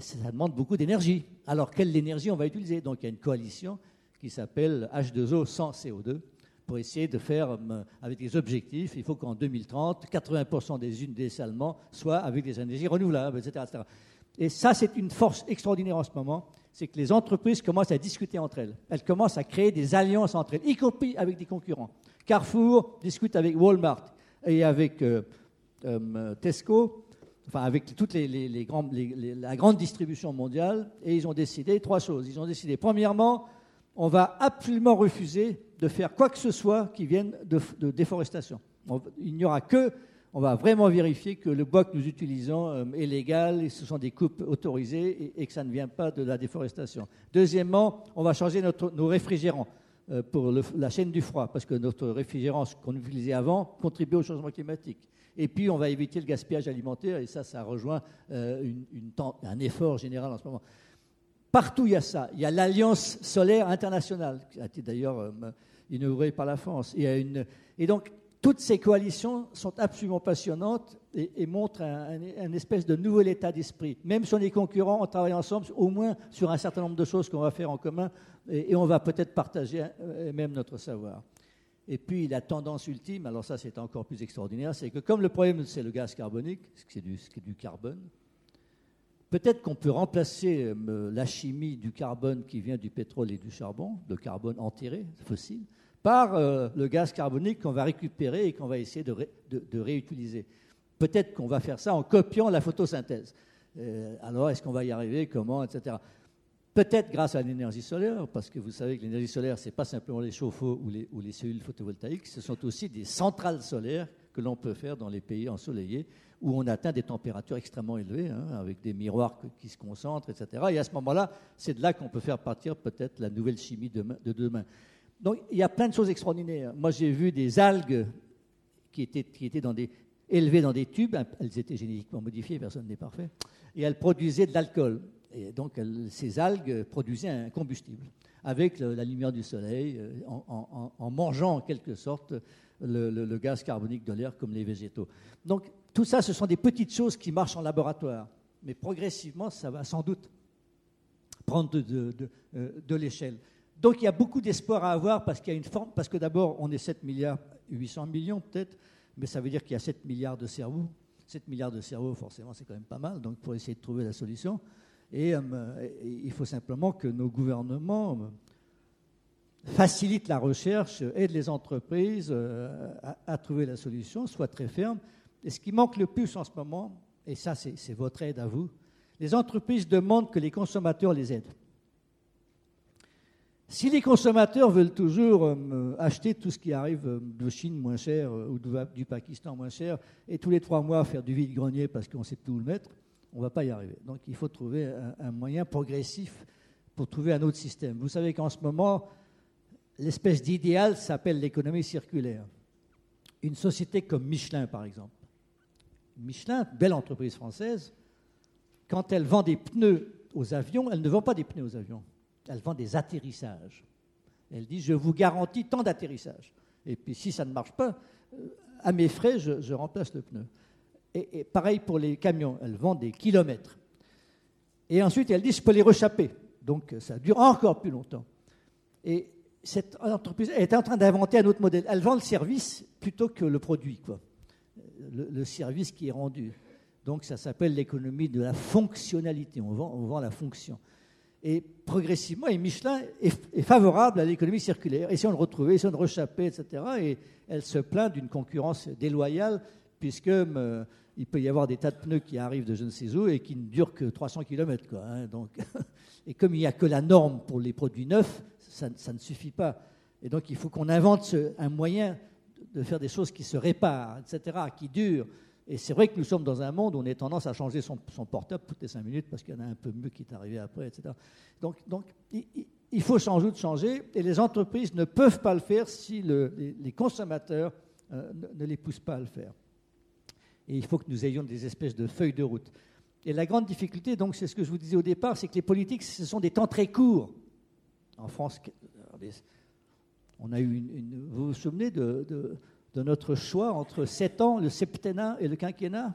Ça demande beaucoup d'énergie. Alors, quelle énergie on va utiliser? Donc, il y a une coalition qui s'appelle H2O sans CO2 pour essayer de faire euh, avec des objectifs. Il faut qu'en 2030, 80% des usines de dessalement soient avec des énergies renouvelables, etc. etc. Et ça, c'est une force extraordinaire en ce moment. C'est que les entreprises commencent à discuter entre elles. Elles commencent à créer des alliances entre elles, y compris avec des concurrents. Carrefour discute avec Walmart et avec euh, euh, Tesco enfin avec toute la grande distribution mondiale, et ils ont décidé trois choses. Ils ont décidé, premièrement, on va absolument refuser de faire quoi que ce soit qui vienne de, déforestation. On, il n'y aura que, on va vraiment vérifier que le bois que nous utilisons euh, est légal, et ce sont des coupes autorisées, et, que ça ne vient pas de la déforestation. Deuxièmement, on va changer nos réfrigérants euh, pour la chaîne du froid, parce que notre réfrigérant qu'on utilisait avant contribuait au changement climatique. Et puis, on va éviter le gaspillage alimentaire, et ça, ça rejoint euh, un effort général en ce moment. Partout, il y a ça. Il y a l'Alliance solaire internationale, qui a été d'ailleurs euh, inaugurée par la France. Et donc, toutes ces coalitions sont absolument passionnantes et, montrent un, espèce de nouvel état d'esprit. Même si on est concurrents, on travaille ensemble, au moins sur un certain nombre de choses qu'on va faire en commun, et, et on va peut-être partager euh, même notre savoir. Et puis la tendance ultime, alors ça c'est encore plus extraordinaire, c'est que comme le problème c'est le gaz carbonique, c'est du, du, carbone, peut-être qu'on peut remplacer euh, la chimie du carbone qui vient du pétrole et du charbon, le carbone enterré, fossile, par euh, le gaz carbonique qu'on va récupérer et qu'on va essayer de, ré, de, de réutiliser. Peut-être qu'on va faire ça en copiant la photosynthèse. Euh, alors est-ce qu'on va y arriver Comment Etc. Peut-être grâce à l'énergie solaire, parce que vous savez que l'énergie solaire, ce n'est pas simplement les chauffe-eau ou les, cellules photovoltaïques, ce sont aussi des centrales solaires que l'on peut faire dans les pays ensoleillés, où on atteint des températures extrêmement élevées, hein, avec des miroirs qui se concentrent, etc. Et à ce moment-là, c'est de là qu'on peut faire partir peut-être la nouvelle chimie de, de demain. Donc il y a plein de choses extraordinaires. Moi, j'ai vu des algues qui étaient, qui étaient dans des, élevées dans des tubes, elles étaient génétiquement modifiées, personne n'est parfait, et elles produisaient de l'alcool. Et donc, ces algues produisaient un combustible avec la lumière du soleil, euh, en, mangeant en quelque sorte le, gaz carbonique de l'air comme les végétaux. Donc, tout ça, ce sont des petites choses qui marchent en laboratoire. Mais progressivement, ça va sans doute prendre de, euh, l'échelle. Donc, il y a beaucoup d'espoir à avoir parce qu'il y a une forme, parce que d'abord, on est 7 milliards, 800 millions peut-être, mais ça veut dire qu'il y a 7 milliards de cerveaux. 7 milliards de cerveaux, forcément, c'est quand même pas mal, donc pour essayer de trouver la solution. Et, euh, et, il faut simplement que nos gouvernements facilitent la recherche, aident les entreprises euh, à, trouver la solution, soient très fermes. Et ce qui manque le plus en ce moment, et ça c'est votre aide à vous, les entreprises demandent que les consommateurs les aident. Si les consommateurs veulent toujours euh, acheter tout ce qui arrive de Chine moins cher ou du Pakistan moins cher et tous les trois mois faire du vide-grenier parce qu'on sait plus où le mettre, on ne va pas y arriver. Donc il faut trouver un, moyen progressif pour trouver un autre système. Vous savez qu'en ce moment, l'espèce d'idéal s'appelle l'économie circulaire. Une société comme Michelin, par exemple. Michelin, belle entreprise française, quand elle vend des pneus aux avions, elle ne vend pas des pneus aux avions elle vend des atterrissages. Elle dit, je vous garantis tant d'atterrissages. Et puis si ça ne marche pas, à mes frais, je remplace le pneu. Et, pareil pour les camions, elle vend des kilomètres. Et ensuite, elle dit, je peux les rechapper. Donc ça dure encore plus longtemps. Et cette entreprise est en train d'inventer un autre modèle. Elle vend le service plutôt que le produit, quoi. Le, service qui est rendu. Donc ça s'appelle l'économie de la fonctionnalité. On vend, la fonction. Et progressivement, et Michelin est, est favorable à l'économie circulaire. Et si on le retrouvait, et si on le rechappait, etc. Et elle se plaint d'une concurrence déloyale, puisque euh, il peut y avoir des tas de pneus qui arrivent de je ne sais où et qui ne durent que 300 km. Quoi, hein, donc, et comme il n'y a que la norme pour les produits neufs, ça, ne suffit pas. Et donc il faut qu'on invente un moyen de faire des choses qui se réparent, etc., qui durent. Et c'est vrai que nous sommes dans un monde où on a tendance à changer son, son portable toutes les cinq minutes parce qu'il y en a un peu mieux qui est arrivé après, etc. Donc, donc il, il faut sans doute changer, et les entreprises ne peuvent pas le faire si les, consommateurs euh, ne, les poussent pas à le faire. Et il faut que nous ayons des espèces de feuilles de route. Et la grande difficulté, donc, c'est ce que je vous disais au départ, c'est que les politiques, ce sont des temps très courts. En France, on a eu une, vous vous souvenez de, notre choix entre sept ans, le septennat et le quinquennat?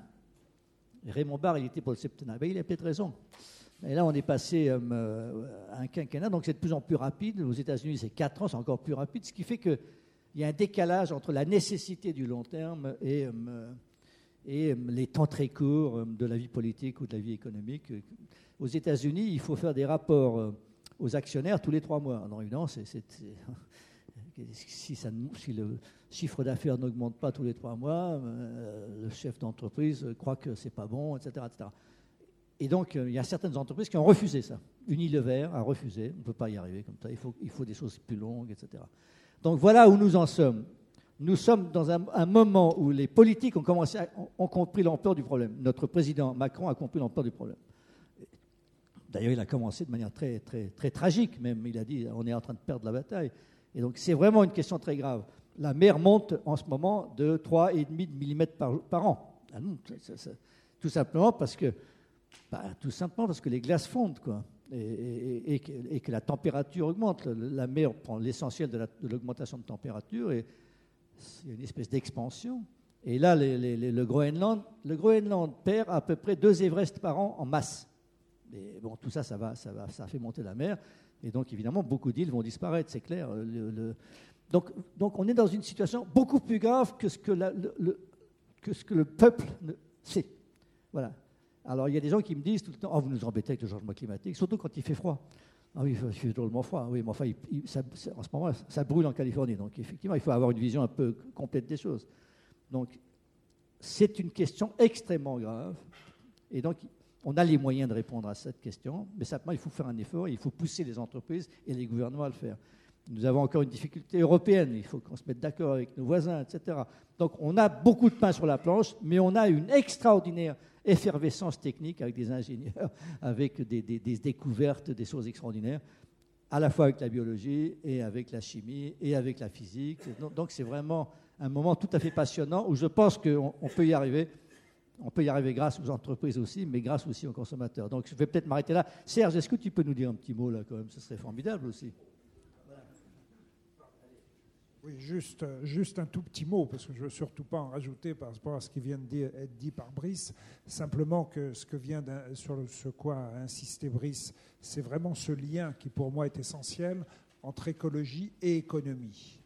Raymond Barre, il était pour le septennat. Ben, il a peut-être raison. Et là, on est passé euh, à un quinquennat, donc c'est de plus en plus rapide. Aux États-Unis, c'est 4 ans, c'est encore plus rapide, ce qui fait qu'il y a un décalage entre la nécessité du long terme et, euh, et euh, les temps très courts de la vie politique ou de la vie économique. Aux États-Unis, il faut faire des rapports aux actionnaires tous les trois mois. Non, évidemment, c'est, si, le chiffre d'affaires n'augmente pas tous les trois mois, le chef d'entreprise croit que c'est pas bon, etc., etc. Et donc, euh, il y a certaines entreprises qui ont refusé ça. Unilever a refusé, on ne peut pas y arriver comme ça, il faut des choses plus longues, etc. Donc voilà où nous en sommes. Nous sommes dans un, moment où les politiques ont, compris l'ampleur du problème. Notre président Macron a compris l'ampleur du problème. D'ailleurs, il a commencé de manière très, très, très tragique, même. Il a dit on est en train de perdre la bataille. Et donc, c'est vraiment une question très grave. La mer monte en ce moment de 3,5 mm par, par an. Ah tout simplement parce que bah, tout simplement parce que les glaces fondent, quoi, et, que, la température augmente. La mer prend l'essentiel de l'augmentation de, température et il y a une espèce d'expansion. Et là, le, Groenland, perd à peu près deux Everest par an en masse. Et bon, tout ça, ça va, ça fait monter la mer. Et donc, évidemment, beaucoup d'îles vont disparaître, c'est clair. donc, donc, on est dans une situation beaucoup plus grave que ce que, le, que, ce que le peuple sait. Voilà. Alors il y a des gens qui me disent tout le temps Oh, vous nous embêtez avec le changement climatique, surtout quand il fait froid. Ah oui, il fait drôlement froid. Oui, mais enfin, en ce moment, ça brûle en Californie. Donc effectivement, il faut avoir une vision un peu complète des choses. Donc c'est une question extrêmement grave. Et donc on a les moyens de répondre à cette question, mais simplement il faut faire un effort, il faut pousser les entreprises et les gouvernements à le faire. Nous avons encore une difficulté européenne, il faut qu'on se mette d'accord avec nos voisins, etc. Donc on a beaucoup de pain sur la planche, mais on a une extraordinaire effervescence technique avec des ingénieurs, avec des, découvertes, des choses extraordinaires, à la fois avec la biologie et avec la chimie et avec la physique. Donc c'est vraiment un moment tout à fait passionnant où je pense qu'on peut y arriver. On peut y arriver grâce aux entreprises aussi, mais grâce aussi aux consommateurs. Donc je vais peut-être m'arrêter là. Serge, est-ce que tu peux nous dire un petit mot là quand même? Ce serait formidable aussi. Oui, juste, juste un tout petit mot, parce que je ne veux surtout pas en rajouter par rapport à ce qui vient d'être dit par Brice. Simplement que ce que vient sur ce quoi a insisté Brice, c'est vraiment ce lien qui pour moi est essentiel entre écologie et économie.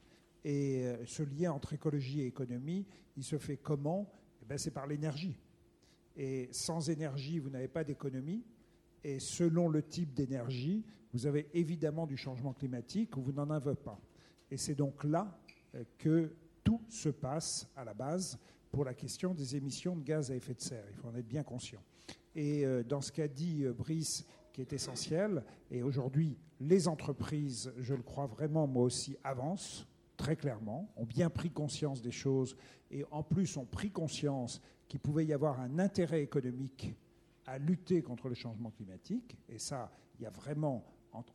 Et euh, ce lien entre écologie et économie, il se fait comment? Eh ben, C'est par l'énergie. Et sans énergie, vous n'avez pas d'économie. Et selon le type d'énergie, vous avez évidemment du changement climatique ou vous n'en avez pas. Et c'est donc là euh, que tout se passe à la base pour la question des émissions de gaz à effet de serre. Il faut en être bien conscient. Et euh, dans ce qu'a dit euh, Brice, qui est essentiel, et aujourd'hui, les entreprises, je le crois vraiment, moi aussi, avancent très clairement, ont bien pris conscience des choses, et en plus ont pris conscience qu'il pouvait y avoir un intérêt économique à lutter contre le changement climatique. Et ça, il y a vraiment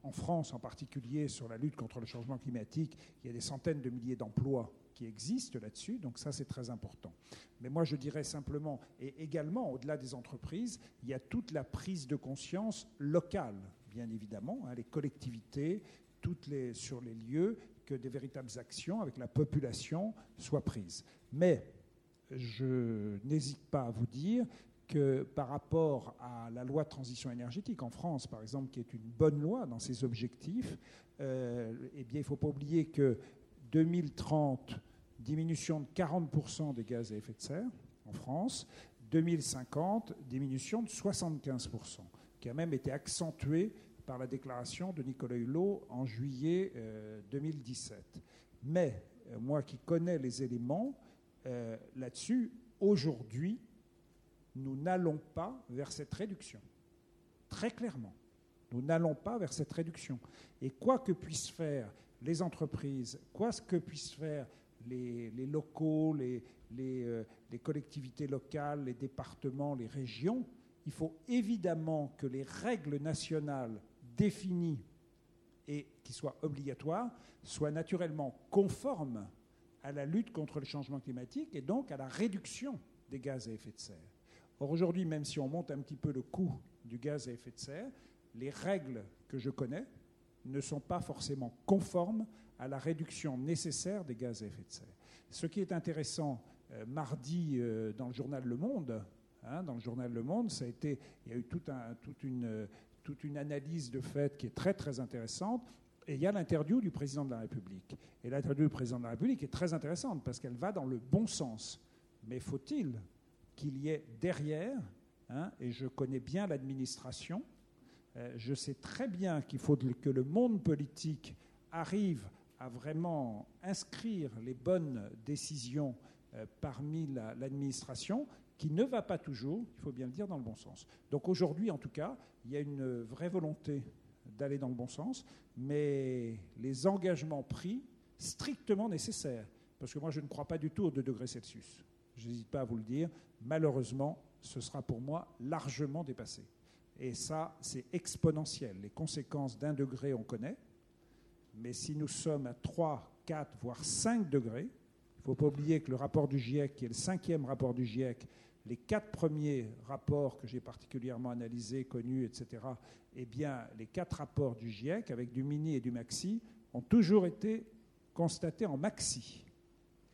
en, France en particulier, sur la lutte contre le changement climatique, il y a des centaines de milliers d'emplois qui existent là-dessus, donc ça c'est très important. Mais moi je dirais simplement, et également au-delà des entreprises, il y a toute la prise de conscience locale, bien évidemment, hein, les collectivités, toutes les, sur les lieux, que des véritables actions avec la population soient prises. Mais je n'hésite pas à vous dire par rapport à la loi de transition énergétique en France, par exemple, qui est une bonne loi dans ses objectifs, euh, eh bien, il ne faut pas oublier que 2030, diminution de 40% des gaz à effet de serre en France, 2050, diminution de 75%, qui a même été accentuée par la déclaration de Nicolas Hulot en juillet 2017. Euh, Mais euh, moi qui connais les éléments là-dessus, aujourd'hui, nous n'allons pas vers cette réduction. Très clairement, nous n'allons pas vers cette réduction. Et quoi que puissent faire les entreprises, quoi que puissent faire les, locaux, les, euh, les, collectivités locales, les départements, les régions, il faut évidemment que les règles nationales définies et qui soit obligatoire soit naturellement conforme à la lutte contre le changement climatique et donc à la réduction des gaz à effet de serre. Or aujourd'hui, même si on monte un petit peu le coût du gaz à effet de serre, les règles que je connais ne sont pas forcément conformes à la réduction nécessaire des gaz à effet de serre. Ce qui est intéressant euh, mardi euh, dans le journal Le Monde, hein, dans le journal Le Monde, ça a été, il y a eu tout un, toute, une, toute une analyse de fait qui est très très intéressante. Et il y a l'interview du président de la République. Et l'interview du président de la République est très intéressante parce qu'elle va dans le bon sens. Mais faut-il qu'il y ait derrière, hein, et je connais bien l'administration, euh, je sais très bien qu'il faut que le monde politique arrive à vraiment inscrire les bonnes décisions euh, parmi l'administration, qui ne va pas toujours, il faut bien le dire, dans le bon sens. Donc aujourd'hui, en tout cas, il y a une vraie volonté d'aller dans le bon sens, mais les engagements pris, strictement nécessaires, parce que moi je ne crois pas du tout aux 2 degrés Celsius. Je n'hésite pas à vous le dire, malheureusement, ce sera pour moi largement dépassé. Et ça, c'est exponentiel. Les conséquences d'un degré, on connaît. Mais si nous sommes à 3, 4, voire 5 degrés, il ne faut pas oublier que le rapport du GIEC, qui est le cinquième rapport du GIEC, les quatre premiers rapports que j'ai particulièrement analysés, connus, etc., eh bien, les quatre rapports du GIEC, avec du mini et du maxi, ont toujours été constatés en maxi.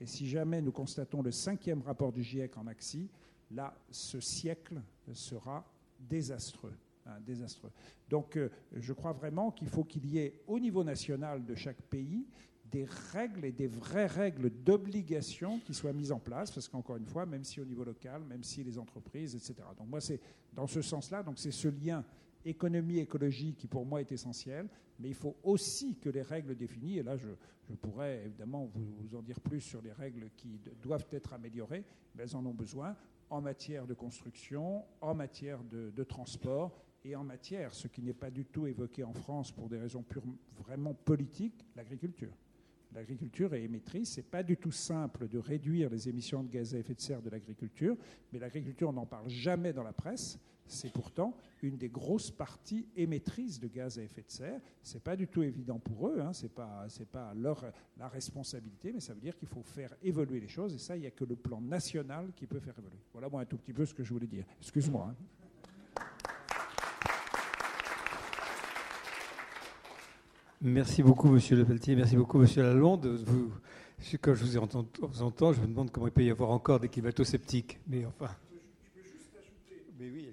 Et si jamais nous constatons le cinquième rapport du GIEC en maxi, là, ce siècle sera désastreux. Hein, désastreux. Donc, euh, je crois vraiment qu'il faut qu'il y ait au niveau national de chaque pays des règles et des vraies règles d'obligation qui soient mises en place, parce qu'encore une fois, même si au niveau local, même si les entreprises, etc. Donc moi, c'est dans ce sens-là, donc c'est ce lien économie-écologie qui pour moi est essentiel, mais il faut aussi que les règles définies, et là je, pourrais évidemment vous, en dire plus sur les règles qui doivent être améliorées, mais elles en ont besoin en matière de construction, en matière de, transport et en matière, ce qui n'est pas du tout évoqué en France pour des raisons vraiment politiques, l'agriculture. L'agriculture est émettrice. Ce n'est pas du tout simple de réduire les émissions de gaz à effet de serre de l'agriculture, mais l'agriculture, on n'en parle jamais dans la presse. C'est pourtant une des grosses parties émettrices de gaz à effet de serre. Ce n'est pas du tout évident pour eux, hein. ce n'est pas, pas leur, la responsabilité, mais ça veut dire qu'il faut faire évoluer les choses, et ça, il n'y a que le plan national qui peut faire évoluer. Voilà moi un tout petit peu ce que je voulais dire. Excuse-moi. Hein. Merci beaucoup, Monsieur Le Pelletier. Merci beaucoup, Monsieur Lalonde. Vous, quand je vous ai entendu, je me demande comment il peut y avoir encore des climato-sceptiques. Mais enfin. Je peux juste ajouter mais oui,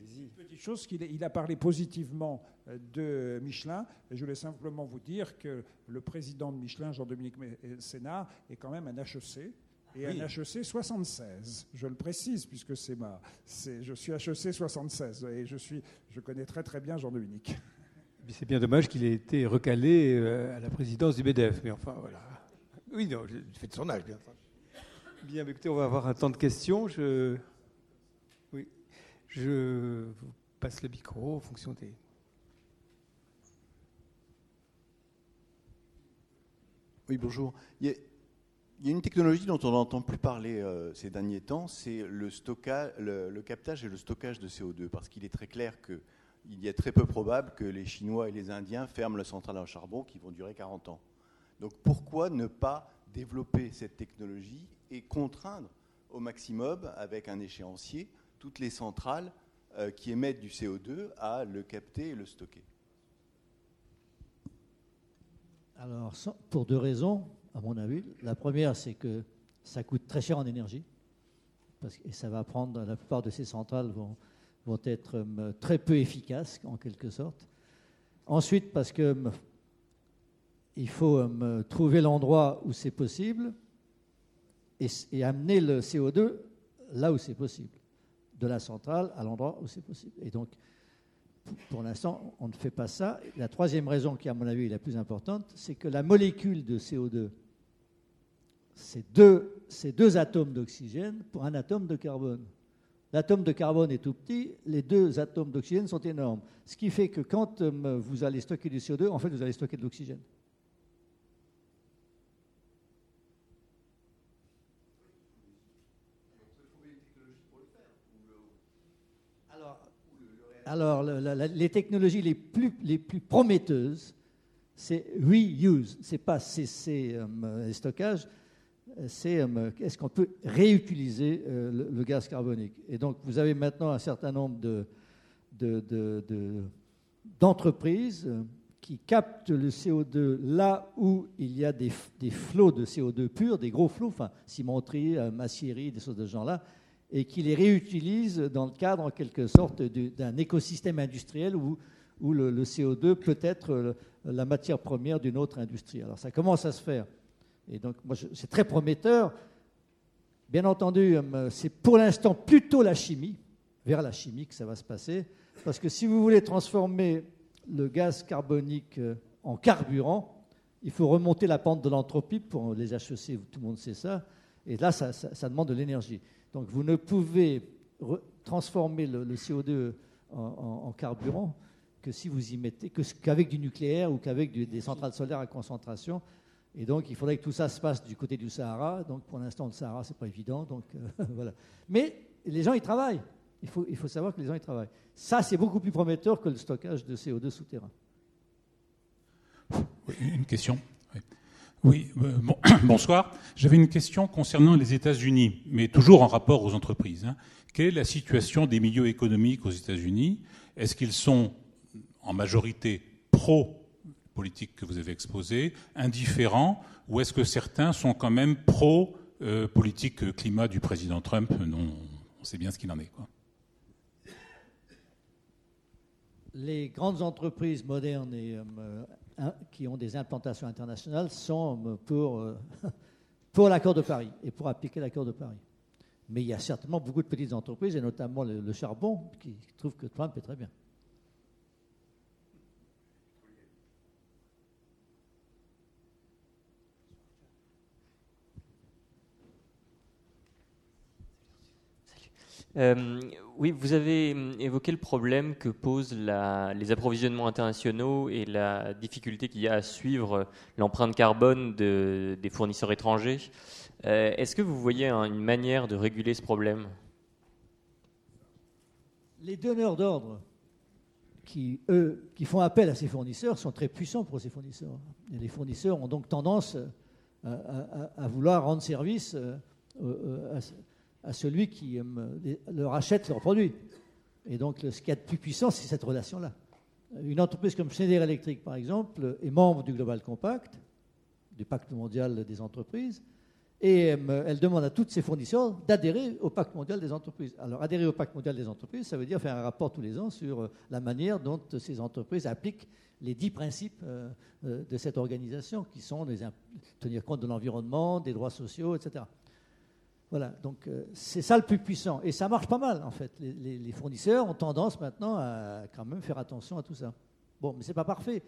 chose qu'il il a parlé positivement euh, de Michelin. Et je voulais simplement vous dire que le président de Michelin, Jean-Dominique Sénat, est quand même un HEC et un HEC 76. Je le précise puisque c'est ma, je suis HEC 76 et je suis, je connais très très bien Jean-Dominique. C'est bien dommage qu'il ait été recalé euh, à la présidence du BDF, mais enfin voilà. Oui, non, je fais de son âge, bien. Bien, écoutez, on va avoir un temps de questions. Je, oui, je vous passe le micro en fonction des. Oui, bonjour. Il y a, une technologie dont on n'entend plus parler euh, ces derniers temps, c'est le, captage et le stockage de CO2, parce qu'il est très clair que il est très peu probable que les Chinois et les Indiens ferment la centrale à charbon qui vont durer 40 ans. Donc pourquoi ne pas développer cette technologie et contraindre au maximum, avec un échéancier, toutes les centrales qui émettent du CO2 à le capter et le stocker Alors, pour deux raisons, à mon avis. La première, c'est que ça coûte très cher en énergie, parce, et ça va prendre, la plupart de ces centrales vont, vont être euh, très peu efficaces, en quelque sorte. Ensuite, parce que euh, il faut euh, trouver l'endroit où c'est possible et, amener le CO2 là où c'est possible, de la centrale à l'endroit où c'est possible. Et donc, pour l'instant, on ne fait pas ça. La troisième raison, qui à mon avis est la plus importante, c'est que la molécule de CO2, c'est deux, deux atomes d'oxygène pour un atome de carbone. L'atome de carbone est tout petit, les deux atomes d'oxygène sont énormes. Ce qui fait que quand euh, vous allez stocker du CO2, en fait, vous allez stocker de l'oxygène. Alors, les technologies les plus, prometteuses, c'est reuse, c'est pas cesser le stockage, c'est est-ce qu'on peut réutiliser le, gaz carbonique? Et donc vous avez maintenant un certain nombre de, d'entreprises qui captent le CO2 là où il y a des, des, flots de CO2 pur, des gros flots, enfin cimenterie, macierie, des choses de ce genre-là, et qui les réutilisent dans le cadre en quelque sorte d'un écosystème industriel où, où le, CO2 peut être la matière première d'une autre industrie. Alors ça commence à se faire. Et donc c'est très prometteur. Bien entendu, euh, c'est pour l'instant plutôt la chimie, vers la chimie que ça va se passer, parce que si vous voulez transformer le gaz carbonique euh, en carburant, il faut remonter la pente de l'entropie pour les HEC, tout le monde sait ça, et là, ça, demande de l'énergie. Donc vous ne pouvez transformer le, CO2 en, carburant que si vous y mettez, qu'avec du nucléaire ou qu'avec des centrales solaires à concentration. Et donc, il faudrait que tout ça se passe du côté du Sahara. Donc, pour l'instant, le Sahara, c'est pas évident. Donc, euh, voilà. Mais les gens, ils travaillent. Il faut, il faut savoir que les gens, ils travaillent. Ça, c'est beaucoup plus prometteur que le stockage de CO2 souterrain. une question. Oui, euh, bonsoir. J'avais une question concernant les États-Unis, mais toujours en rapport aux entreprises. Hein. Quelle est la situation des milieux économiques aux États-Unis? Est-ce qu'ils sont en majorité pro-politique que vous avez exposée, indifférents, ou est-ce que certains sont quand même pro-politique euh, climat du président Trump? Non, On sait bien ce qu'il en est. Les grandes entreprises modernes et, euh, qui ont des implantations internationales sont pour, euh, pour l'accord de Paris et pour appliquer l'accord de Paris. Mais il y a certainement beaucoup de petites entreprises, et notamment le charbon, qui trouvent que Trump est très bien. Euh, oui, vous avez hum, évoqué le problème que posent les approvisionnements internationaux et la difficulté qu'il y a à suivre l'empreinte carbone des fournisseurs étrangers. Euh, est-ce que vous voyez une manière de réguler ce problème? Les donneurs d'ordre qui, eux, qui font appel à ces fournisseurs sont très puissants pour ces fournisseurs. Les fournisseurs ont donc tendance à, vouloir rendre service euh, à, à celui qui leur achète leurs produits. Et donc, ce qu'il a de plus puissant, c'est cette relation-là. Une entreprise comme Schneider Electric, par exemple, est membre du Global Compact, du pacte mondial des entreprises, et euh, elle demande à tous ses fournisseurs d'adhérer au pacte mondial des entreprises. Alors, adhérer au pacte mondial des entreprises, ça veut dire faire un rapport tous les ans sur euh, la manière dont ces entreprises appliquent les dix principes euh, de cette organisation, qui sont tenir compte de l'environnement, des droits sociaux, etc. Voilà, donc euh, c'est ça le plus puissant. Et ça marche pas mal, en fait. Les, fournisseurs ont tendance maintenant à quand même faire attention à tout ça. Bon, mais c'est pas parfait.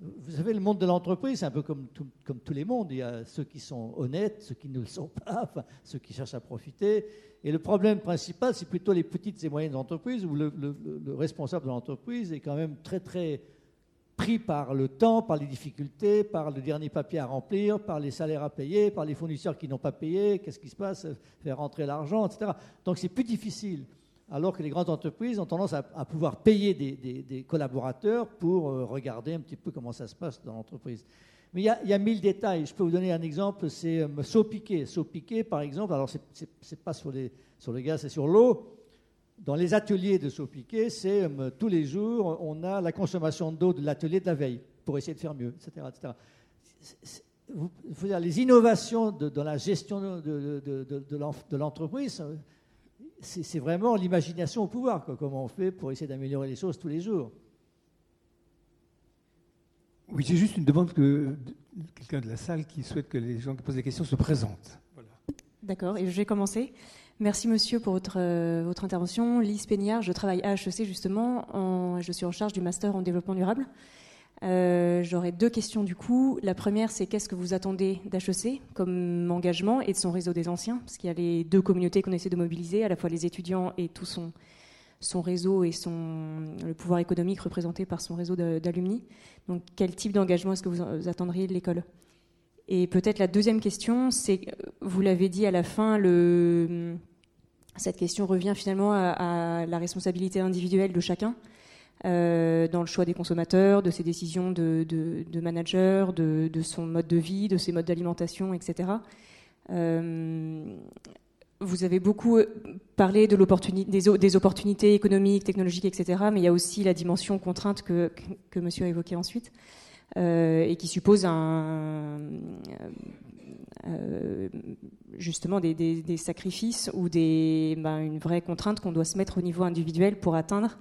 Vous savez, le monde de l'entreprise, c'est un peu comme, comme tous les mondes. Il y a ceux qui sont honnêtes, ceux qui ne le sont pas, ceux qui cherchent à profiter. Et le problème principal, c'est plutôt les petites et moyennes entreprises où le responsable de l'entreprise est quand même très, très pris par le temps, par les difficultés, par le dernier papier à remplir, par les salaires à payer, par les fournisseurs qui n'ont pas payé, qu'est-ce qui se passe, faire rentrer l'argent, etc. Donc c'est plus difficile. Alors que les grandes entreprises ont tendance à, pouvoir payer des, collaborateurs pour euh, regarder un petit peu comment ça se passe dans l'entreprise. Mais il y, a, mille détails. Je peux vous donner un exemple, c'est euh. Saut piqué, par exemple, alors c'est pas sur le gaz, c'est sur l'eau dans les ateliers de Saupiquet, c'est euh, tous les jours, on a la consommation d'eau de l'atelier de la veille pour essayer de faire mieux, etc. les innovations dans la gestion de, de l'entreprise, c'est vraiment l'imagination au pouvoir, comment on fait pour essayer d'améliorer les choses tous les jours. Oui, j'ai juste une demande que quelqu'un de la salle qui souhaite que les gens qui posent des questions se présentent. D'accord, et je vais commencer. Merci monsieur pour votre, euh, votre intervention. Lise Péniard, je travaille à HEC justement, je suis en charge du master en développement durable. Euh, J'aurais deux questions du coup. La première, c'est qu'est-ce que vous attendez d'HEC comme engagement et de son réseau des anciens? Parce qu'il y a les deux communautés qu'on essaie de mobiliser, à la fois les étudiants et tout son, son réseau et son, le pouvoir économique représenté par son réseau d'alumni. Donc quel type d'engagement est-ce que vous attendriez de l'école? Et peut-être la deuxième question, c'est, vous l'avez dit à la fin, le, cette question revient finalement à, la responsabilité individuelle de chacun. dans le choix des consommateurs, de ses décisions de, manager, de, son mode de vie, de ses modes d'alimentation, etc. vous avez beaucoup parlé de des, des, opportunités économiques, technologiques, etc. Mais il y a aussi la dimension contrainte que, monsieur a évoquée ensuite. et qui suppose un, euh, justement des, sacrifices ou des, ben, une vraie contrainte qu'on doit se mettre au niveau individuel pour atteindre.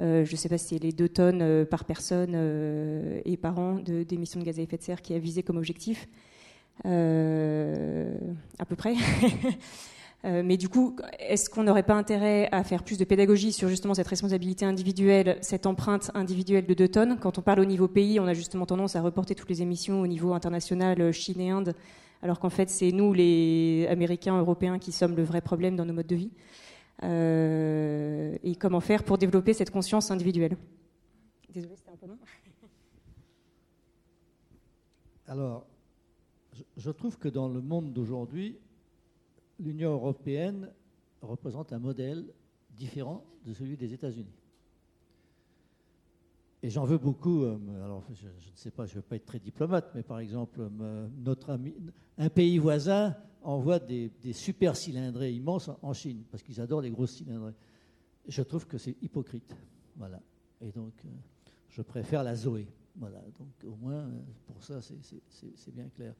Euh, je ne sais pas si c'est les deux tonnes euh, par personne et par an d'émissions de, gaz à effet de serre qui a visé comme objectif, à peu près. mais du coup, est-ce qu'on n'aurait pas intérêt à faire plus de pédagogie sur justement cette responsabilité individuelle, cette empreinte individuelle de 2 tonnes? Quand on parle au niveau pays, on a justement tendance à reporter toutes les émissions au niveau international, Chine et Inde, alors qu'en fait c'est nous les Américains, Européens qui sommes le vrai problème dans nos modes de vie. Euh, et comment faire pour développer cette conscience individuelle? Désolée, c'était un peu long. Alors, je trouve que dans le monde d'aujourd'hui, l'Union européenne représente un modèle différent de celui des États-Unis. Et j'en veux beaucoup. Euh, alors, je, ne sais pas, je ne veux pas être très diplomate, mais par exemple, euh, notre ami, un pays voisin envoie des, super cylindrés immenses en Chine, parce qu'ils adorent les grosses cylindrées. Je trouve que c'est hypocrite. Voilà. Et donc, euh, je préfère la Zoé. Voilà. Donc, au moins, pour ça, c'est bien clair.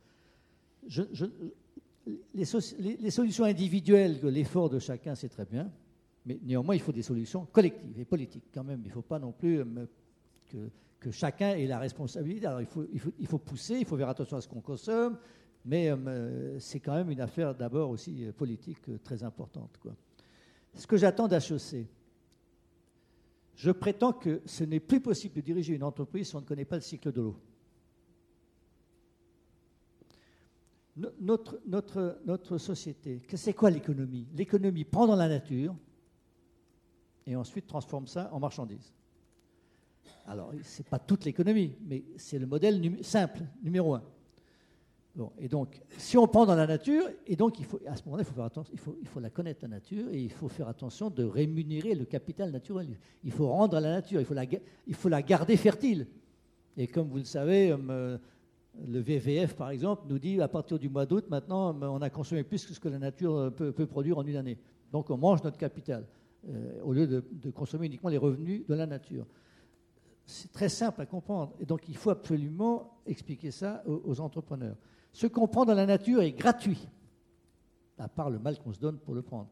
Je, les, solutions individuelles, l'effort de chacun, c'est très bien. Mais néanmoins, il faut des solutions collectives et politiques quand même. Il ne faut pas non plus que, chacun ait la responsabilité. Alors il faut, pousser, il faut faire attention à ce qu'on consomme, mais euh, c'est quand même une affaire d'abord aussi euh, politique euh, très importante. Ce que j'attends d'HEC, je prétends que ce n'est plus possible de diriger une entreprise si on ne connaît pas le cycle de l'eau. Notre, notre, notre société, c'est quoi l'économie? L'économie prend dans la nature et ensuite transforme ça en marchandise. Alors, ce n'est pas toute l'économie, mais c'est le modèle simple, numéro un. Bon, et donc, si on prend dans la nature, et donc à ce moment-là, il faut faire attention, il faut, il faut la connaître la nature, et il faut faire attention de rémunérer le capital naturel. Il faut rendre à la nature, il faut la, il faut la garder fertile. Et comme vous le savez, euh, le VVF, par exemple, nous dit à partir du mois d'août, maintenant, on a consommé plus que ce que la nature euh, peut, produire en une année. Donc on mange notre capital, euh, au lieu de, de consommer uniquement les revenus de la nature c'est très simple à comprendre. Et donc, il faut absolument expliquer ça aux, entrepreneurs. Ce qu'on prend dans la nature est gratuit, à part le mal qu'on se donne pour le prendre.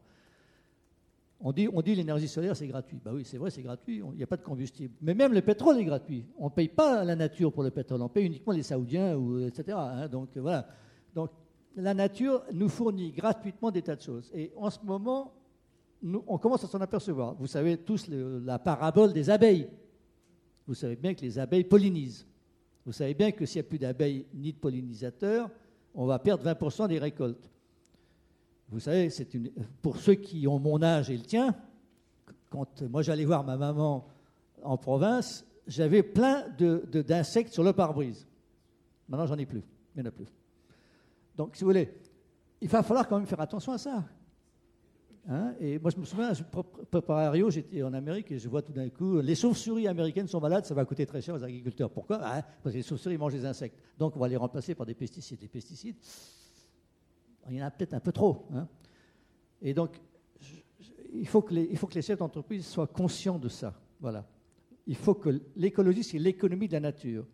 On dit, on l'énergie solaire, c'est gratuit. Bah oui, c'est vrai, c'est gratuit. Il n'y a pas de combustible. Mais même le pétrole est gratuit. On ne paye pas la nature pour le pétrole. On paye uniquement les Saoudiens, ou, etc. Hein. donc, voilà. Donc, la nature nous fournit gratuitement des tas de choses. Et en ce moment, on commence à s'en apercevoir. Vous savez tous la parabole des abeilles. Vous savez bien que les abeilles pollinisent. Vous savez bien que s'il n'y a plus d'abeilles ni de pollinisateurs, on va perdre 20% des récoltes. Vous savez, une... pour ceux qui ont mon âge et le tien, quand moi j'allais voir ma maman en province, j'avais plein d'insectes sur le pare-brise. Maintenant, j'en ai plus. Il n'y en a plus. Donc, si vous voulez, il va falloir quand même faire attention à ça. Hein, et moi, je me souviens, je préparais à Rio, j'étais en Amérique et je vois tout d'un coup, les chauves-souris américaines sont malades, ça va coûter très cher aux agriculteurs. Pourquoi? Ah, Parce que les chauves-souris mangent des insectes. Donc, on va les remplacer par des pesticides. Les pesticides, il y en a peut-être un peu trop. Hein. Et donc, il faut, que les, chefs d'entreprise soient conscients de ça. Voilà. Il faut que l'écologie, c'est l'économie de la nature.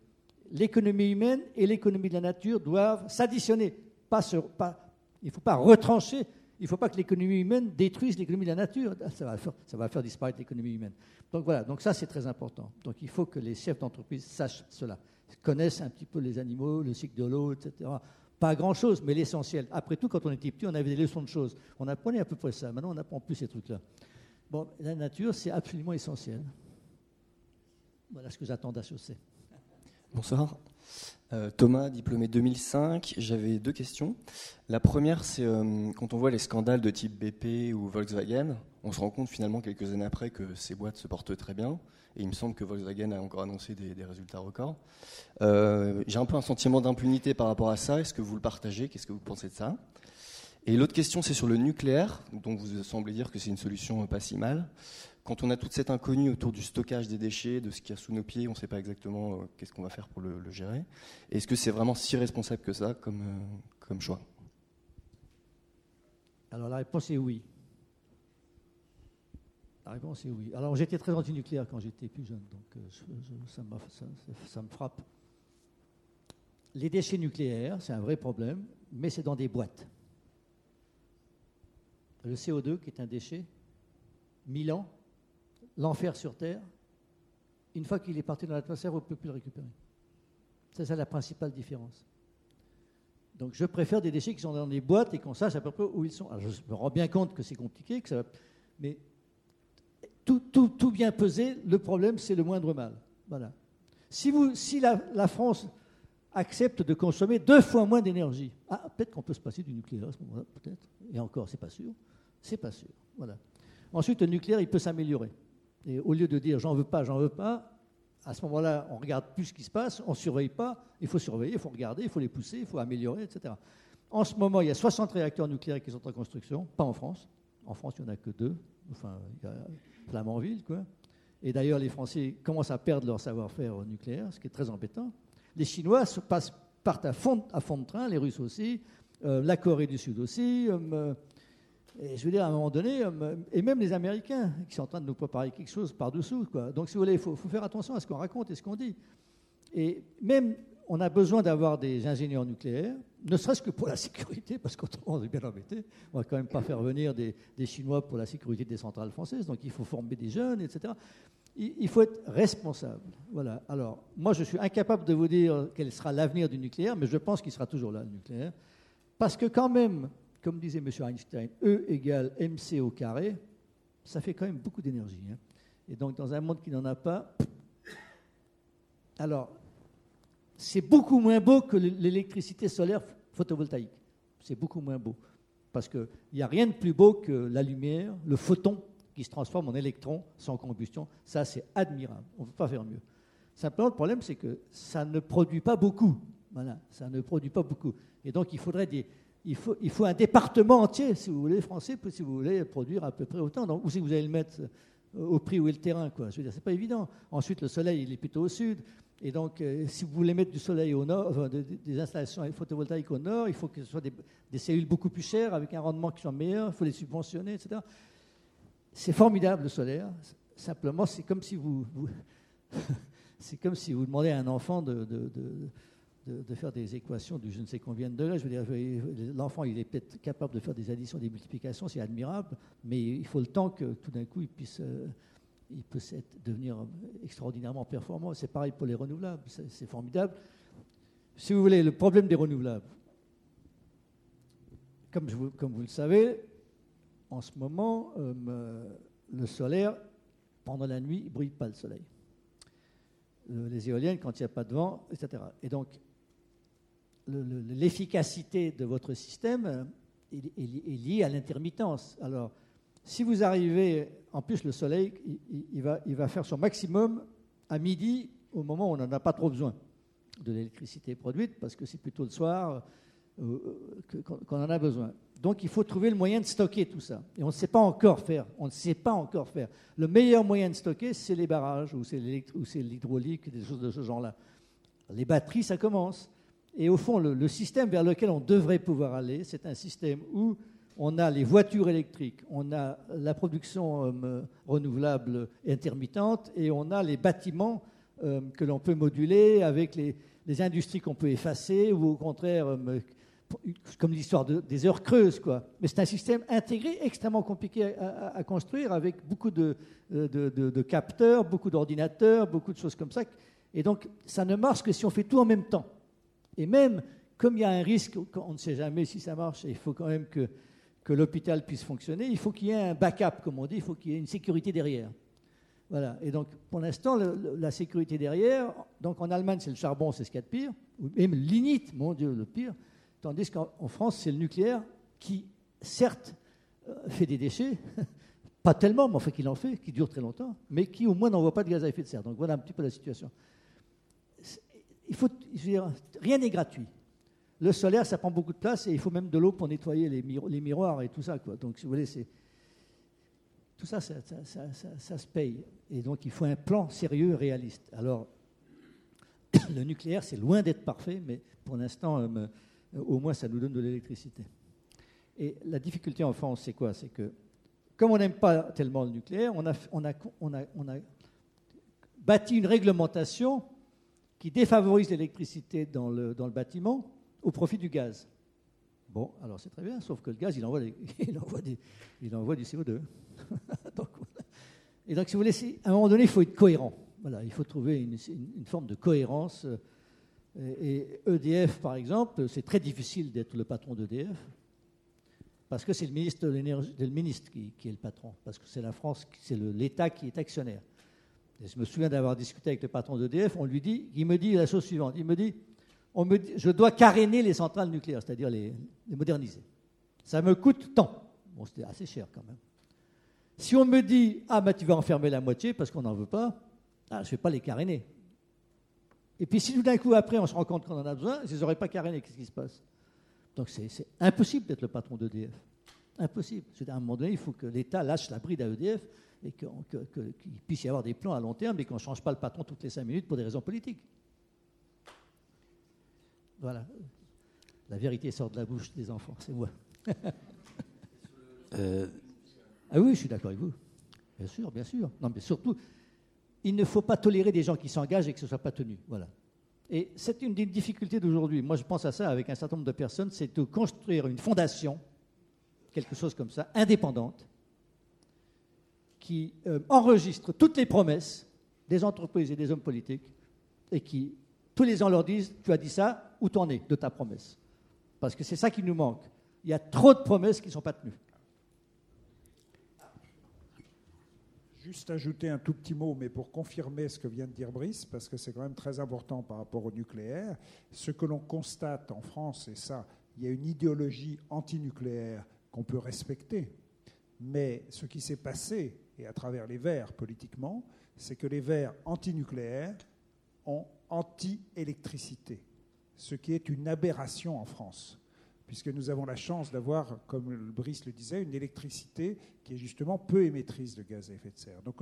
L'économie humaine et l'économie de la nature doivent s'additionner. Pas il ne faut pas retrancher il ne faut pas que l'économie humaine détruise l'économie de la nature. Ça va, faire, ça va faire disparaître l'économie humaine. Donc voilà, donc ça c'est très important. Donc il faut que les chefs d'entreprise sachent cela, connaissent un petit peu les animaux, le cycle de l'eau, etc. Pas grand-chose, mais l'essentiel. Après tout, quand on était petit, on avait des leçons de choses. On apprenait à peu près ça. Maintenant, on n'apprend plus ces trucs-là. Bon, la nature, c'est absolument essentiel. Voilà ce que j'attends d'HEC. Bonsoir. Euh, Thomas, diplômé 2005. J'avais deux questions. La première, c'est euh, quand on voit les scandales de type BP ou Volkswagen, on se rend compte finalement quelques années après que ces boîtes se portent très bien. Et il me semble que Volkswagen a encore annoncé des, résultats records. Euh, j'ai un peu un sentiment d'impunité par rapport à ça. Est-ce que vous le partagez? Qu'est-ce que vous pensez de ça? Et l'autre question, c'est sur le nucléaire, dont vous semblez dire que c'est une solution pas si mal. Quand on a toute cette inconnue autour du stockage des déchets, de ce qu'il y a sous nos pieds, on ne sait pas exactement euh, qu'est-ce qu'on va faire pour le, gérer. Est-ce que c'est vraiment si responsable que ça comme, euh, comme choix? Alors la réponse est oui. La réponse est oui. Alors j'étais très anti-nucléaire quand j'étais plus jeune, donc euh, ça, me frappe. Les déchets nucléaires, c'est un vrai problème, mais c'est dans des boîtes. Le CO2, qui est un déchet, 1000 ans, l'enfer sur Terre, une fois qu'il est parti dans l'atmosphère, on ne peut plus le récupérer. C'est ça la principale différence. Donc je préfère des déchets qui sont dans des boîtes et qu'on sache à peu près où ils sont. Alors, je me rends bien compte que c'est compliqué, que ça va- mais tout, bien pesé, le problème c'est le moindre mal. Voilà. Si, la, France accepte de consommer deux fois moins d'énergie, ah, peut-être qu'on peut se passer du nucléaire à ce moment-là, peut-être. Et encore, c'est pas sûr. C'est pas sûr. Voilà. Ensuite, le nucléaire, il peut s'améliorer. Et au lieu de dire j'en veux pas, j'en veux pas, à ce moment-là, on regarde plus ce qui se passe, on surveille pas, il faut surveiller, il faut regarder, il faut les pousser, il faut améliorer, etc. En ce moment, il y a 60 réacteurs nucléaires qui sont en construction, pas en France. En France, il n'y en a que deux. Enfin, il a Flamanville, quoi. Et d'ailleurs, les Français commencent à perdre leur savoir-faire au nucléaire, ce qui est très embêtant. Les Chinois partent à fond, de train, les Russes aussi, euh, la Corée du Sud aussi. euh, et je veux dire, à un moment donné, euh, et même les Américains qui sont en train de nous préparer quelque chose par-dessous. Donc, si vous voulez, il faut, faut faire attention à ce qu'on raconte et ce qu'on dit. Et même, on a besoin d'avoir des ingénieurs nucléaires, ne serait-ce que pour la sécurité, parce qu'autrement, on est bien embêté. On va quand même pas faire venir des, Chinois pour la sécurité des centrales françaises. Donc, il faut former des jeunes, etc. Il, il faut être responsable. Voilà. Alors, moi, je suis incapable de vous dire quel sera l'avenir du nucléaire, mais je pense qu'il sera toujours là, le nucléaire. Parce que quand même, comme disait M. Einstein, E égale mc au carré, ça fait quand même beaucoup d'énergie. hein. Et donc, dans un monde qui n'en a pas, alors, c'est beaucoup moins beau que l'électricité solaire photovoltaïque. C'est beaucoup moins beau. Parce qu'il n'y a rien de plus beau que la lumière, le photon qui se transforme en électron sans combustion. Ça, c'est admirable. On ne peut pas faire mieux. Simplement, le problème, c'est que ça ne produit pas beaucoup. Voilà, ça ne produit pas beaucoup. Et donc, il faudrait des, il faut, un département entier, si vous voulez, français, si vous voulez produire à peu près autant. C'est que vous allez le mettre euh, au prix où est le terrain quoi? Je veux dire, c'est pas évident. Ensuite, le soleil, il est plutôt au sud. Et donc, euh, si vous voulez mettre du soleil au nord, des, installations photovoltaïques au nord, il faut que ce soit des, cellules beaucoup plus chères, avec un rendement qui soit meilleur, il faut les subventionner, etc. C'est formidable le solaire. Simplement, c'est comme si vous, c'est comme si vous demandez à un enfant de, de, faire des équations de je ne sais combien de degrés. Je veux dire, l'enfant, il est peut-être capable de faire des additions, des multiplications, c'est admirable, mais il faut le temps que tout d'un coup, il puisse, euh, il être, devenir extraordinairement performant. C'est pareil pour les renouvelables, c'est formidable. Si vous voulez, le problème des renouvelables, comme, vous, le savez, en ce moment, euh, le solaire, pendant la nuit, il ne brille pas le soleil. Le, les éoliennes, quand il n'y a pas de vent, etc. Et donc, l'efficacité de votre système est, est liée à l'intermittence. Alors, si vous arrivez, en plus le soleil, il, va faire son maximum à midi, au moment où on n'en a pas trop besoin de l'électricité produite, parce que c'est plutôt le soir euh, qu'on en a besoin. Donc il faut trouver le moyen de stocker tout ça. Et on ne sait pas encore faire. On ne sait pas encore faire. Le meilleur moyen de stocker, c'est les barrages, ou c'est l'hydraulique, des choses de ce genre-là. Les batteries, ça commence. Et au fond, le, le, système vers lequel on devrait pouvoir aller, c'est un système où on a les voitures électriques, on a la production euh, renouvelable intermittente et on a les bâtiments euh, que l'on peut moduler avec les, industries qu'on peut effacer ou au contraire, euh, comme l'histoire de, des heures creuses. Quoi. Mais c'est un système intégré extrêmement compliqué à, construire avec beaucoup de, de, capteurs, beaucoup d'ordinateurs, beaucoup de choses comme ça. Et donc, ça ne marche que si on fait tout en même temps. Et même, comme il y a un risque, on ne sait jamais si ça marche, il faut quand même que, que l'hôpital puisse fonctionner, il faut qu'il y ait un backup, comme on dit, il faut qu'il y ait une sécurité derrière. Voilà. Et donc, pour l'instant, la sécurité derrière, donc en Allemagne, c'est le charbon, c'est ce qu'il y a de pire, ou même lignite, mon Dieu, le pire, tandis qu'en France, c'est le nucléaire qui, certes, fait des déchets, pas tellement, mais enfin qu'il en fait, qui dure très longtemps, mais qui au moins n'envoie pas de gaz à effet de serre. Donc voilà un petit peu la situation il faut, rien n'est gratuit. Le solaire, ça prend beaucoup de place et il faut même de l'eau pour nettoyer les, miroirs et tout ça. Donc, si vous voulez. Tout ça ça, se paye. Et donc, il faut un plan sérieux, réaliste. Alors, le nucléaire, c'est loin d'être parfait, mais pour l'instant, euh, au moins, ça nous donne de l'électricité. Et la difficulté en France, c'est quoi? C'est que, comme on n'aime pas tellement le nucléaire, on a, bâti une réglementation qui défavorise l'électricité dans le, dans le bâtiment au profit du gaz. Bon, alors c'est très bien, sauf que le gaz, il envoie, il envoie, il envoie du CO2. et donc, si vous voulez, à un moment donné, il faut être cohérent. Voilà, il faut trouver une, forme de cohérence. Et EDF, par exemple, c'est très difficile d'être le patron d'EDF, parce que c'est le ministre de l'énergie, le ministre qui, qui, est le patron, parce que c'est la France, c'est l'État qui est actionnaire. Et je me souviens d'avoir discuté avec le patron d'EDF, on lui dit, il me dit la chose suivante, il me dit, je dois caréner les centrales nucléaires, c'est-à-dire les, moderniser. Ça me coûte tant. Bon, c'était assez cher quand même. Si on me dit, ah, ben tu vas enfermer la moitié parce qu'on n'en veut pas, ah, je ne vais pas les caréner. Et puis si tout d'un coup, après, on se rend compte qu'on en a besoin, je ne pas carénés, qu'est-ce qui se passe? Donc c'est impossible d'être le patron d'EDF. Impossible. À un moment donné, il faut que l'État lâche la bride à EDF et qu'il puisse y avoir des plans à long terme et qu'on ne change pas le patron toutes les cinq minutes pour des raisons politiques. Voilà. La vérité sort de la bouche des enfants, c'est moi. Euh, ah oui, je suis d'accord avec vous. Bien sûr, bien sûr. Non, mais surtout, il ne faut pas tolérer des gens qui s'engagent et que ce ne soit pas tenu. Voilà. Et c'est une des difficultés d'aujourd'hui. Moi, je pense à ça avec un certain nombre de personnes, c'est de construire une fondation, quelque chose comme ça, indépendante, qui euh, enregistre toutes les promesses des entreprises et des hommes politiques et qui, tous les ans, leur disent Tu as dit ça, où t'en es de ta promesse Parce que c'est ça qui nous manque. Il y a trop de promesses qui ne sont pas tenues. Juste ajouter un tout petit mot, mais pour confirmer ce que vient de dire Brice, parce que c'est quand même très important par rapport au nucléaire. Ce que l'on constate en France, c'est ça, il y a une idéologie antinucléaire qu'on peut respecter. Mais ce qui s'est passé, et à travers les Verts politiquement, c'est que les Verts antinucléaires ont anti-électricité, ce qui est une aberration en France puisque nous avons la chance d'avoir, comme Brice le disait, une électricité qui est justement peu émettrice de gaz à effet de serre. Donc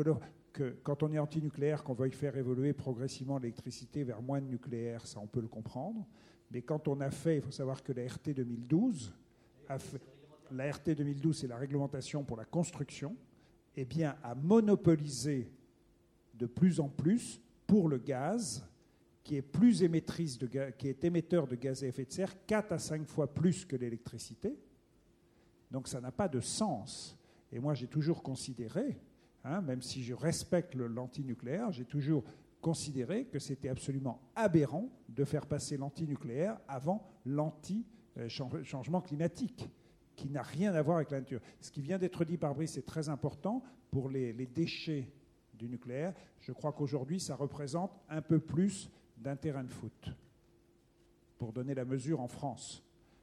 que, quand on est anti-nucléaire, qu'on veuille faire évoluer progressivement l'électricité vers moins de nucléaire, ça on peut le comprendre. Mais quand on a fait, il faut savoir que la RT 2012, a fait, la RT 2012, c'est la réglementation pour la construction, eh bien, a monopolisé de plus en plus pour le gaz qui est plus émettrice qui est émetteur de gaz à effet de serre 4 à 5 fois plus que l'électricité. Donc ça n'a pas de sens. Et moi j'ai toujours considéré, hein, même si je respecte l'antinucléaire, j'ai toujours considéré que c'était absolument aberrant de faire passer l'antinucléaire avant l'anti-changement climatique, qui n'a rien à voir avec la nature. Ce qui vient d'être dit par Brice est très important pour les, les déchets du nucléaire. Je crois qu'aujourd'hui, ça représente un peu plus d'un terrain de foot. Pour donner la mesure en France,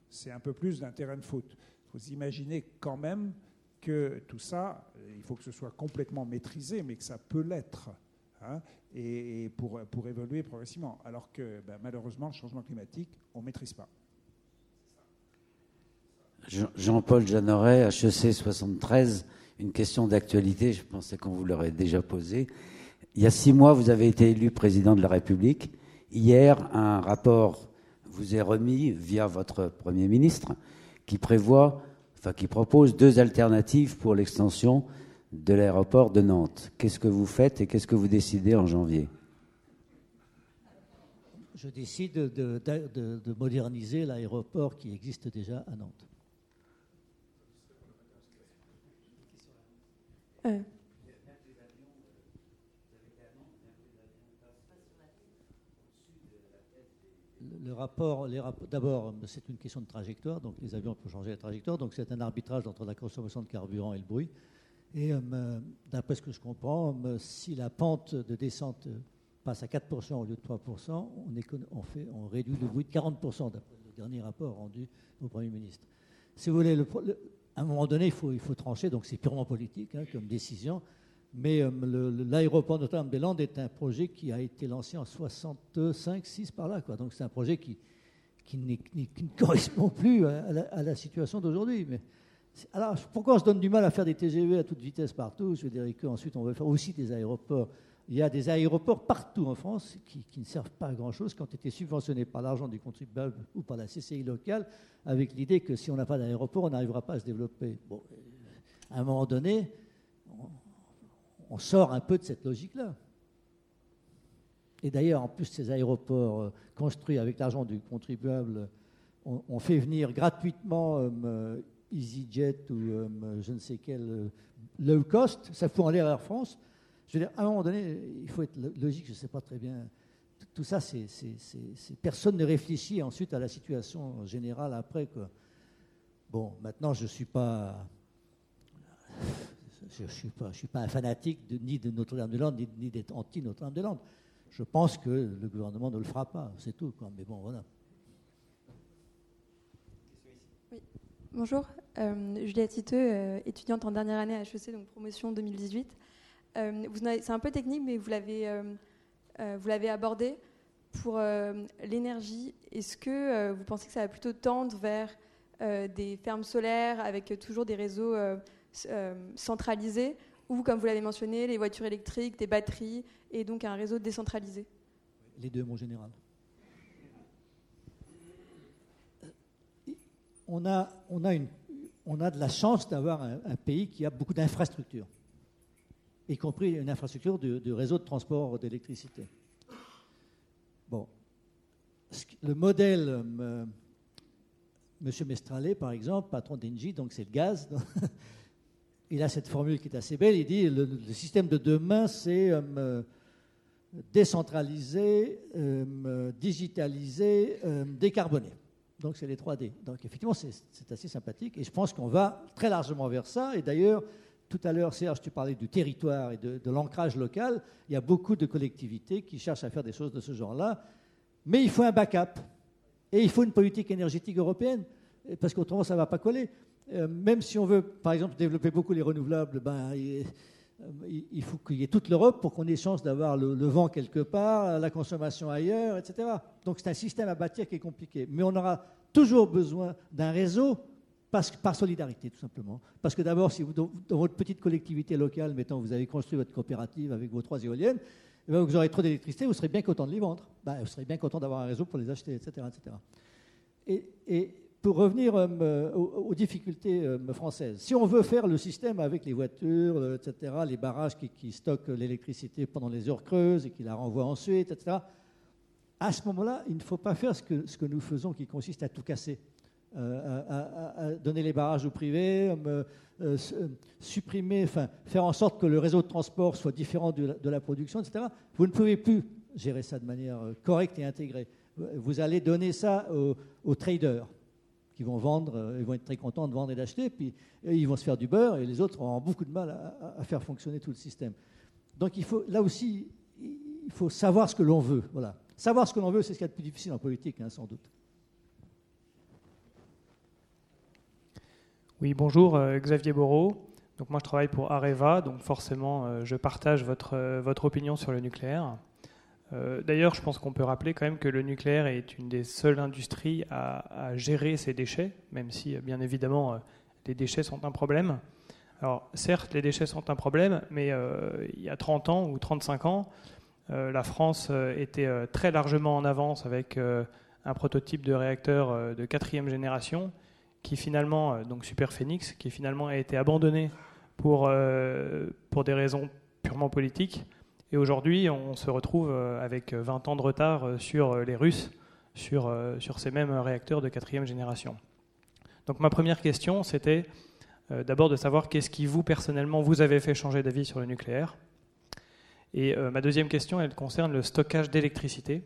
c'est un peu plus d'un terrain de foot. Vous imaginez quand même que tout ça, il faut que ce soit complètement maîtrisé, mais que ça peut l'être, hein, et, pour, pour évoluer progressivement. Alors que ben, malheureusement, le changement climatique, on ne maîtrise pas. Jean-Paul Jeanneret, HEC 73, une question d'actualité, je pensais qu'on vous l'aurait déjà posée. Il y a six mois, vous avez été élu président de la République. Hier, un rapport vous est remis via votre Premier ministre qui prévoit, enfin qui propose deux alternatives pour l'extension de l'aéroport de Nantes. Qu'est-ce que vous faites et qu'est-ce que vous décidez en janvier? Je décide de, moderniser l'aéroport qui existe déjà à Nantes. Euh, le rapport, d'abord, c'est une question de trajectoire, donc les avions peuvent changer la trajectoire, donc c'est un arbitrage entre la consommation de carburant et le bruit. Et euh, d'après ce que je comprends, si la pente de descente passe à 4% au lieu de 3%, on, réduit le bruit de 40%, d'après le dernier rapport rendu au Premier ministre. Si vous voulez, à un moment donné, il faut, il faut trancher, donc c'est purement politique hein, comme décision. Mais euh, l'aéroport Notre-Dame-des-Landes est un projet qui a été lancé en 65, 6 par là. Donc c'est un projet qui, qui, ne correspond plus à, la, situation d'aujourd'hui. Mais alors, pourquoi on se donne du mal à faire des TGV à toute vitesse partout? Je veux dire qu'ensuite, on veut faire aussi des aéroports. Il y a des aéroports partout en France qui, qui ne servent pas à grand-chose, qui ont été subventionnés par l'argent du contribuable ou par la CCI locale, avec l'idée que si on n'a pas d'aéroport, on n'arrivera pas à se développer. Bon, à un moment donné, on sort un peu de cette logique-là. Et d'ailleurs, en plus, ces aéroports euh, construits avec l'argent du contribuable, on, fait venir gratuitement euh, EasyJet ou euh, je ne sais quel low cost, ça fout en l'air Air France. Je veux dire, à un moment donné, il faut être logique, je ne sais pas très bien. Tout ça, c'est, personne ne réfléchit ensuite à la situation générale après. Quoi. Bon, maintenant, je ne suis pas je ne suis, pas, un fanatique ni de Notre-Dame-de-Lande, ni, d'être anti-Notre-Dame-de-Lande. Je pense que le gouvernement ne le fera pas, c'est tout. Mais bon, voilà. Oui. Bonjour, euh, Juliette Titeux, euh, étudiante en dernière année à HEC, donc promotion 2018. Euh, c'est un peu technique, mais vous l'avez, euh, vous l'avez abordé. Pour l'énergie, est-ce que vous pensez que ça va plutôt tendre vers des fermes solaires avec toujours des réseaux euh, centralisé, ou comme vous l'avez mentionné, les voitures électriques, des batteries, et donc un réseau décentralisé Les deux, mon général. Euh, on a, on a, on a de la chance d'avoir un, pays qui a beaucoup d'infrastructures, y compris une infrastructure de, réseau de transport d'électricité. Bon, le modèle, euh, Monsieur Mestralet, par exemple, patron d'Engie, donc c'est le gaz. il a cette formule qui est assez belle. Il dit le, le système de demain, c'est euh, décentralisé, euh, digitalisé, euh, décarboné. Donc c'est les 3D. Donc effectivement, c'est assez sympathique. Et je pense qu'on va très largement vers ça. Et d'ailleurs, tout à l'heure, Serge, tu parlais du territoire et de, de l'ancrage local. Il y a beaucoup de collectivités qui cherchent à faire des choses de ce genre-là. Mais il faut un backup. Et il faut une politique énergétique européenne. Parce qu'autrement, ça ne va pas coller. Euh, même si on veut, par exemple, développer beaucoup les renouvelables, ben, il, euh, faut qu'il y ait toute l'Europe pour qu'on ait chance d'avoir le, vent quelque part, la consommation ailleurs, etc. Donc c'est un système à bâtir qui est compliqué. Mais on aura toujours besoin d'un réseau par solidarité, tout simplement. Parce que d'abord, si dans, votre petite collectivité locale, mettons, vous avez construit votre coopérative avec vos trois éoliennes, eh ben, vous aurez trop d'électricité, vous serez bien content de les vendre. Ben, vous serez bien content d'avoir un réseau pour les acheter, etc. etc. Et, et pour revenir euh, aux, difficultés euh, françaises, si on veut faire le système avec les voitures, euh, etc., les barrages qui, stockent l'électricité pendant les heures creuses et qui la renvoient ensuite, etc., à ce moment-là, il ne faut pas faire ce que, nous faisons qui consiste à tout casser. à, donner les barrages au privé, supprimer, enfin, faire en sorte que le réseau de transport soit différent de la, production, etc. Vous ne pouvez plus gérer ça de manière correcte et intégrée. Vous allez donner ça aux traders qui vont vendre, euh, ils vont être très contents de vendre et d'acheter, puis ils vont se faire du beurre, et les autres auront beaucoup de mal à, faire fonctionner tout le système. Donc il faut, là aussi, il faut savoir ce que l'on veut. Voilà. Savoir ce que l'on veut, c'est ce qui est le plus difficile en politique, hein, sans doute. Oui, bonjour, euh, Xavier Borot. Donc moi, je travaille pour Areva, donc forcément, euh, je partage votre, votre opinion sur le nucléaire. Euh, d'ailleurs, je pense qu'on peut rappeler quand même que le nucléaire est une des seules industries à, gérer ses déchets, même si, bien évidemment, euh, les déchets sont un problème. Alors, certes, les déchets sont un problème, mais euh, il y a 30 ans ou 35 ans, la France était très largement en avance avec un prototype de réacteur de quatrième génération qui finalement, donc Super Phoenix, qui finalement a été abandonné pour des raisons purement politiques. Et aujourd'hui, on se retrouve euh, avec 20 ans de retard euh, sur euh, les Russes, sur, ces mêmes réacteurs de quatrième génération. Donc ma première question, c'était d'abord de savoir qu'est-ce qui, vous, personnellement, vous avez fait changer d'avis sur le nucléaire. Et ma deuxième question, elle concerne le stockage d'électricité.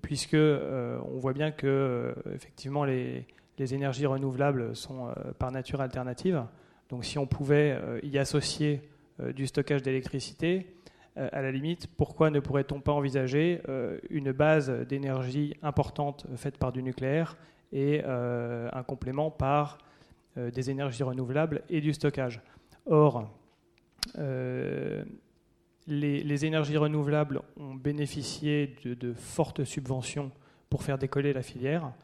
puisque on voit bien que effectivement les, énergies renouvelables sont par nature alternatives. Donc si on pouvait y associer euh, du stockage d'électricité, euh, à la limite, pourquoi ne pourrait-on pas envisager euh, une base d'énergie importante faite par du nucléaire et un complément par des énergies renouvelables et du stockage? Or, les, énergies renouvelables ont bénéficié de, fortes subventions pour faire décoller la filière.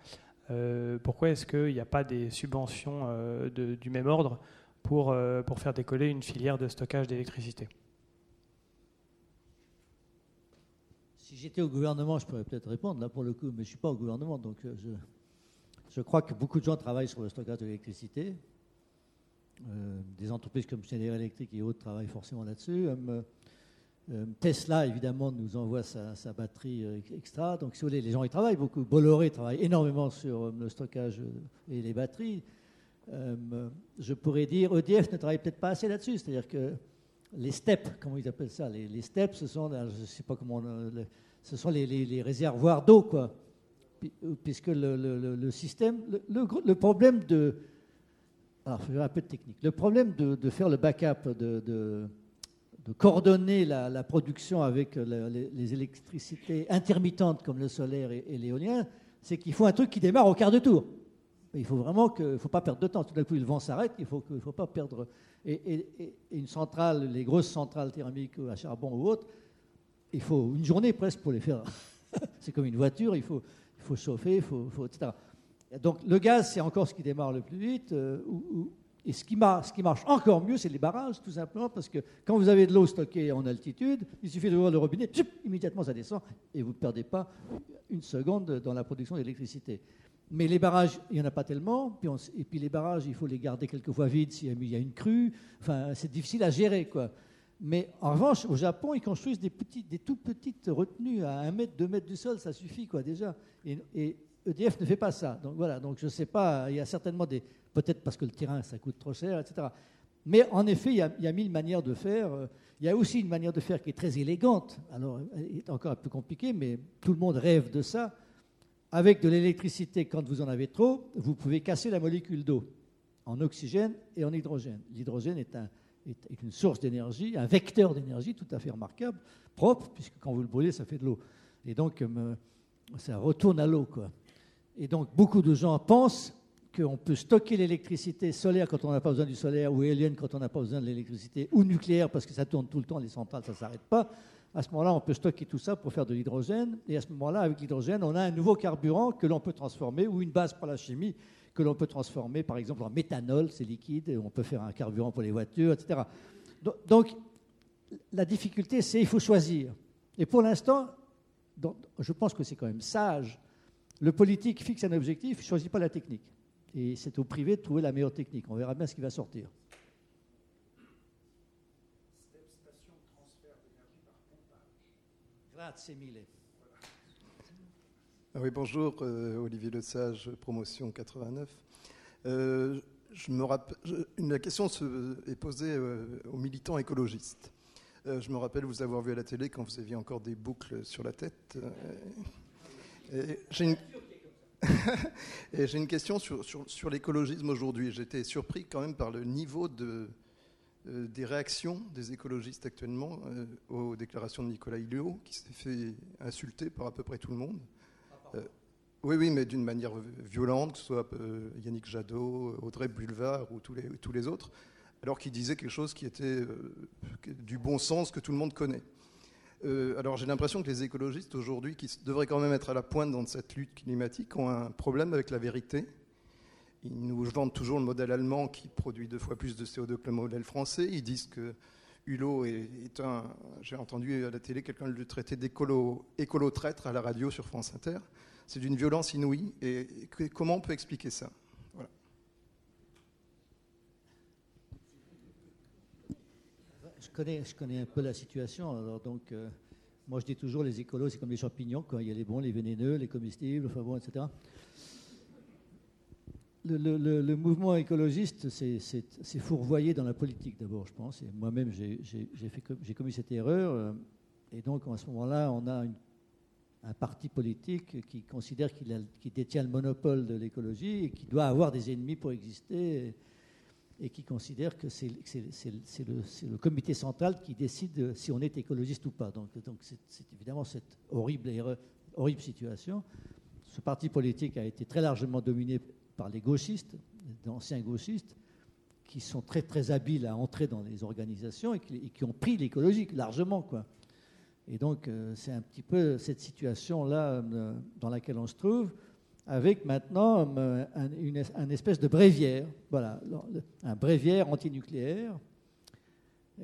pourquoi est-ce qu'il n'y a pas des subventions du même ordre pour, pour faire décoller une filière de stockage d'électricité Si j'étais au gouvernement, je pourrais peut-être répondre, là pour le coup, mais je ne suis pas au gouvernement, donc je, je crois que beaucoup de gens travaillent sur le stockage de l'électricité. Euh, des entreprises comme Schneider Electric et autres travaillent forcément là-dessus. Euh, euh, Tesla, évidemment, nous envoie sa, batterie extra. Donc, si vous voulez, les gens y travaillent beaucoup. Bolloré travaille énormément sur le stockage et les batteries. Je pourrais dire, EDF ne travaille peut-être pas assez là-dessus. C'est-à-dire que les steps, comment ils appellent ça les, steps, ce sont, je sais pas comment, ce sont les, les réservoirs d'eau, quoi puisque le, système, le, problème de, alors je vais un peu de technique, le problème de, faire le backup, de, coordonner la, production avec les, électricités intermittentes comme le solaire et, l'éolien, c'est qu'il faut un truc qui démarre au quart de tour. Il faut vraiment que, il faut pas perdre de temps. Tout d'un coup, le vent s'arrête. Il faut, faut pas perdre. Et, une centrale, les grosses centrales thermiques à charbon ou autres, il faut une journée presque pour les faire. c'est comme une voiture. Il faut, faut chauffer, il faut, etc. Donc le gaz, c'est encore ce qui démarre le plus vite. Euh, et ce qui, marche, ce qui marche encore mieux, c'est les barrages, tout simplement, parce que quand vous avez de l'eau stockée en altitude, il suffit d'ouvrir le robinet, immédiatement ça descend, et vous ne perdez pas une seconde dans la production d'électricité. Mais les barrages, il n'y en a pas tellement, et puis les barrages, il faut les garder quelquefois vides s'il y a une crue, enfin c'est difficile à gérer, quoi. Mais en revanche, au Japon, ils construisent des, tout petites retenues à 1 mètre, 2 mètres du sol, ça suffit quoi déjà. Et, EDF ne fait pas ça. Donc voilà, donc je ne sais pas, il y a certainement des. Peut-être parce que le terrain, ça coûte trop cher, etc. Mais en effet, il y, a, il y, a, mille manières de faire. Il y a aussi une manière de faire qui est très élégante. Alors, elle est encore un peu compliquée, mais tout le monde rêve de ça. Avec de l'électricité, quand vous en avez trop, vous pouvez casser la molécule d'eau en oxygène et en hydrogène. L'hydrogène est un, est une source d'énergie, un vecteur d'énergie tout à fait remarquable, propre, puisque quand vous le brûlez, ça fait de l'eau. Et donc, euh, ça retourne à l'eau. Et donc, beaucoup de gens pensent qu'on peut stocker l'électricité solaire quand on n'a pas besoin du solaire, ou éolienne quand on n'a pas besoin de l'électricité, ou nucléaire parce que ça tourne tout le temps, les centrales, ça ne s'arrête pas. À ce moment-là, on peut stocker tout ça pour faire de l'hydrogène. Et à ce moment-là, avec l'hydrogène, on a un nouveau carburant que l'on peut transformer, ou une base pour la chimie, que l'on peut transformer par exemple en méthanol, c'est liquide, on peut faire un carburant pour les voitures, etc. Donc la difficulté, c'est il faut choisir. Et pour l'instant, je pense que c'est quand même sage. Le politique fixe un objectif, ne choisit pas la technique. Et c'est au privé de trouver la meilleure technique. On verra bien ce qui va sortir. Grazie mille. Ah oui, bonjour, euh, Olivier Le Sage, promotion 89. Euh, une question est posée euh, aux militants écologistes. je me rappelle vous avoir vu à la télé quand vous aviez encore des boucles sur la tête. Et j'ai une question sur, sur, l'écologisme aujourd'hui. J'étais surpris quand même par le niveau de, des réactions des écologistes actuellement aux déclarations de Nicolas Hulot, qui s'est fait insulter par à peu près tout le monde. Euh, oui, oui, mais d'une manière violente, que ce soit euh, Yannick Jadot, Audrey Bulvar ou tous les, tous les autres, alors qu'il disait quelque chose qui était euh, du bon sens que tout le monde connaît. alors j'ai l'impression que les écologistes aujourd'hui, qui devraient quand même être à la pointe dans cette lutte climatique, ont un problème avec la vérité. Ils nous vendent toujours le modèle allemand qui produit deux fois plus de CO2 que le modèle français. Ils disent que Hulot est, un. J'ai entendu à la télé quelqu'un le traiter d'écolo traître à la radio sur France Inter. C'est d'une violence inouïe. Et, comment on peut expliquer ça? Je, connais, je connais un peu la situation. Alors donc, euh, moi, je dis toujours les écolos, c'est comme les champignons. Quand il y a les bons, les vénéneux, les comestibles, enfin bon, etc le, mouvement écologiste c'est fourvoyé dans la politique d'abord, je pense. Moi-même, j'ai commis cette erreur. Euh, et donc, à ce moment-là, on a un parti politique qui considère qu'il détient le monopole de l'écologie et qui doit avoir des ennemis pour exister. Et, qui considère que c'est le, comité central qui décide si on est écologiste ou pas. Donc, c'est évidemment cette horrible situation. Ce parti politique a été très largement dominé par les gauchistes, d'anciens gauchistes, qui sont très très habiles à entrer dans les organisations et qui, ont pris l'écologie largement. Quoi. Et donc, euh, c'est un petit peu cette situation-là euh, dans laquelle on se trouve, avec maintenant euh, un, une, espèce de bréviaire, voilà, un bréviaire antinucléaire,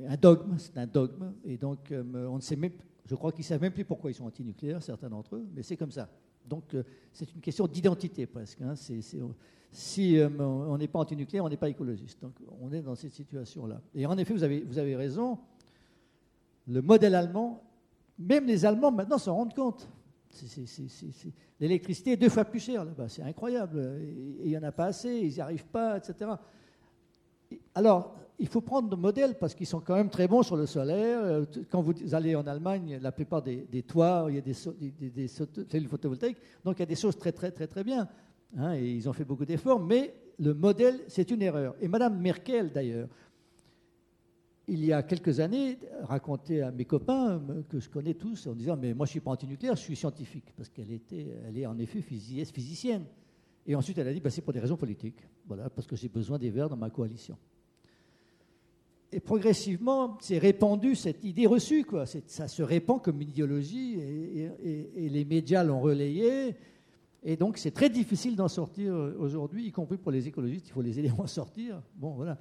un dogme, c'est un dogme, et donc on ne sait même, je crois qu'ils ne savent même plus pourquoi ils sont antinucléaires, certains d'entre eux, mais c'est comme ça. Donc c'est une question d'identité presque. Hein. si on n'est pas antinucléaire, on n'est pas écologiste. Donc on est dans cette situation-là. Et en effet, vous avez, raison, le modèle allemand même les Allemands maintenant se rendent compte. L'électricité est deux fois plus chère là-bas, c'est incroyable. Il n'y en a pas assez, ils n'y arrivent pas, etc. Alors, il faut prendre de modèles parce qu'ils sont quand même très bons sur le solaire. Quand vous allez en Allemagne, la plupart des, toits, il y a des, cellules photovoltaïques, donc il y a des choses très très très très bien. Hein, et ils ont fait beaucoup d'efforts, mais le modèle, c'est une erreur. Et Madame Merkel, d'ailleurs, il y a quelques années, raconté à mes copains euh, que je connais tous en disant Mais moi, je suis pas antinucléaire, je suis scientifique. Parce qu'elle était, elle est en effet physicienne. Et ensuite, elle a dit bah, C'est pour des raisons politiques. Voilà, parce que j'ai besoin des Verts dans ma coalition. Et progressivement, c'est répandu cette idée reçue. Quoi. Ça se répand comme une idéologie et, les médias l'ont relayé. Et donc, c'est très difficile d'en sortir euh, aujourd'hui, y compris pour les écologistes. Il faut les aider à en sortir. Bon, voilà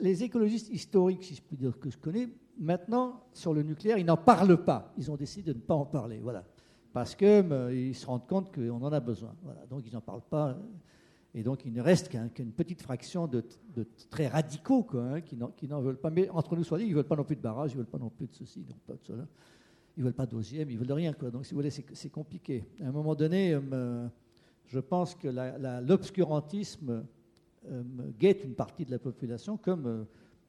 les écologistes historiques, si je puis dire que je connais, maintenant, sur le nucléaire, ils n'en parlent pas. Ils ont décidé de ne pas en parler. Voilà. Parce qu'ils euh, se rendent compte qu'on en a besoin. Donc, ils n'en parlent pas. Et donc, il ne reste qu'une petite fraction de, très radicaux quoi, hein, qui n'en veulent pas. Mais entre nous, soit dit, ils ne veulent pas non plus de barrage, ils ne veulent pas non plus de ceci, donc pas de cela. Ils ne veulent pas d'OGM, ils ne veulent de rien. Quoi. Donc, si vous voulez, c'est compliqué. À un moment donné, euh, je pense que l'obscurantisme euh, guette une partie de la population comme euh,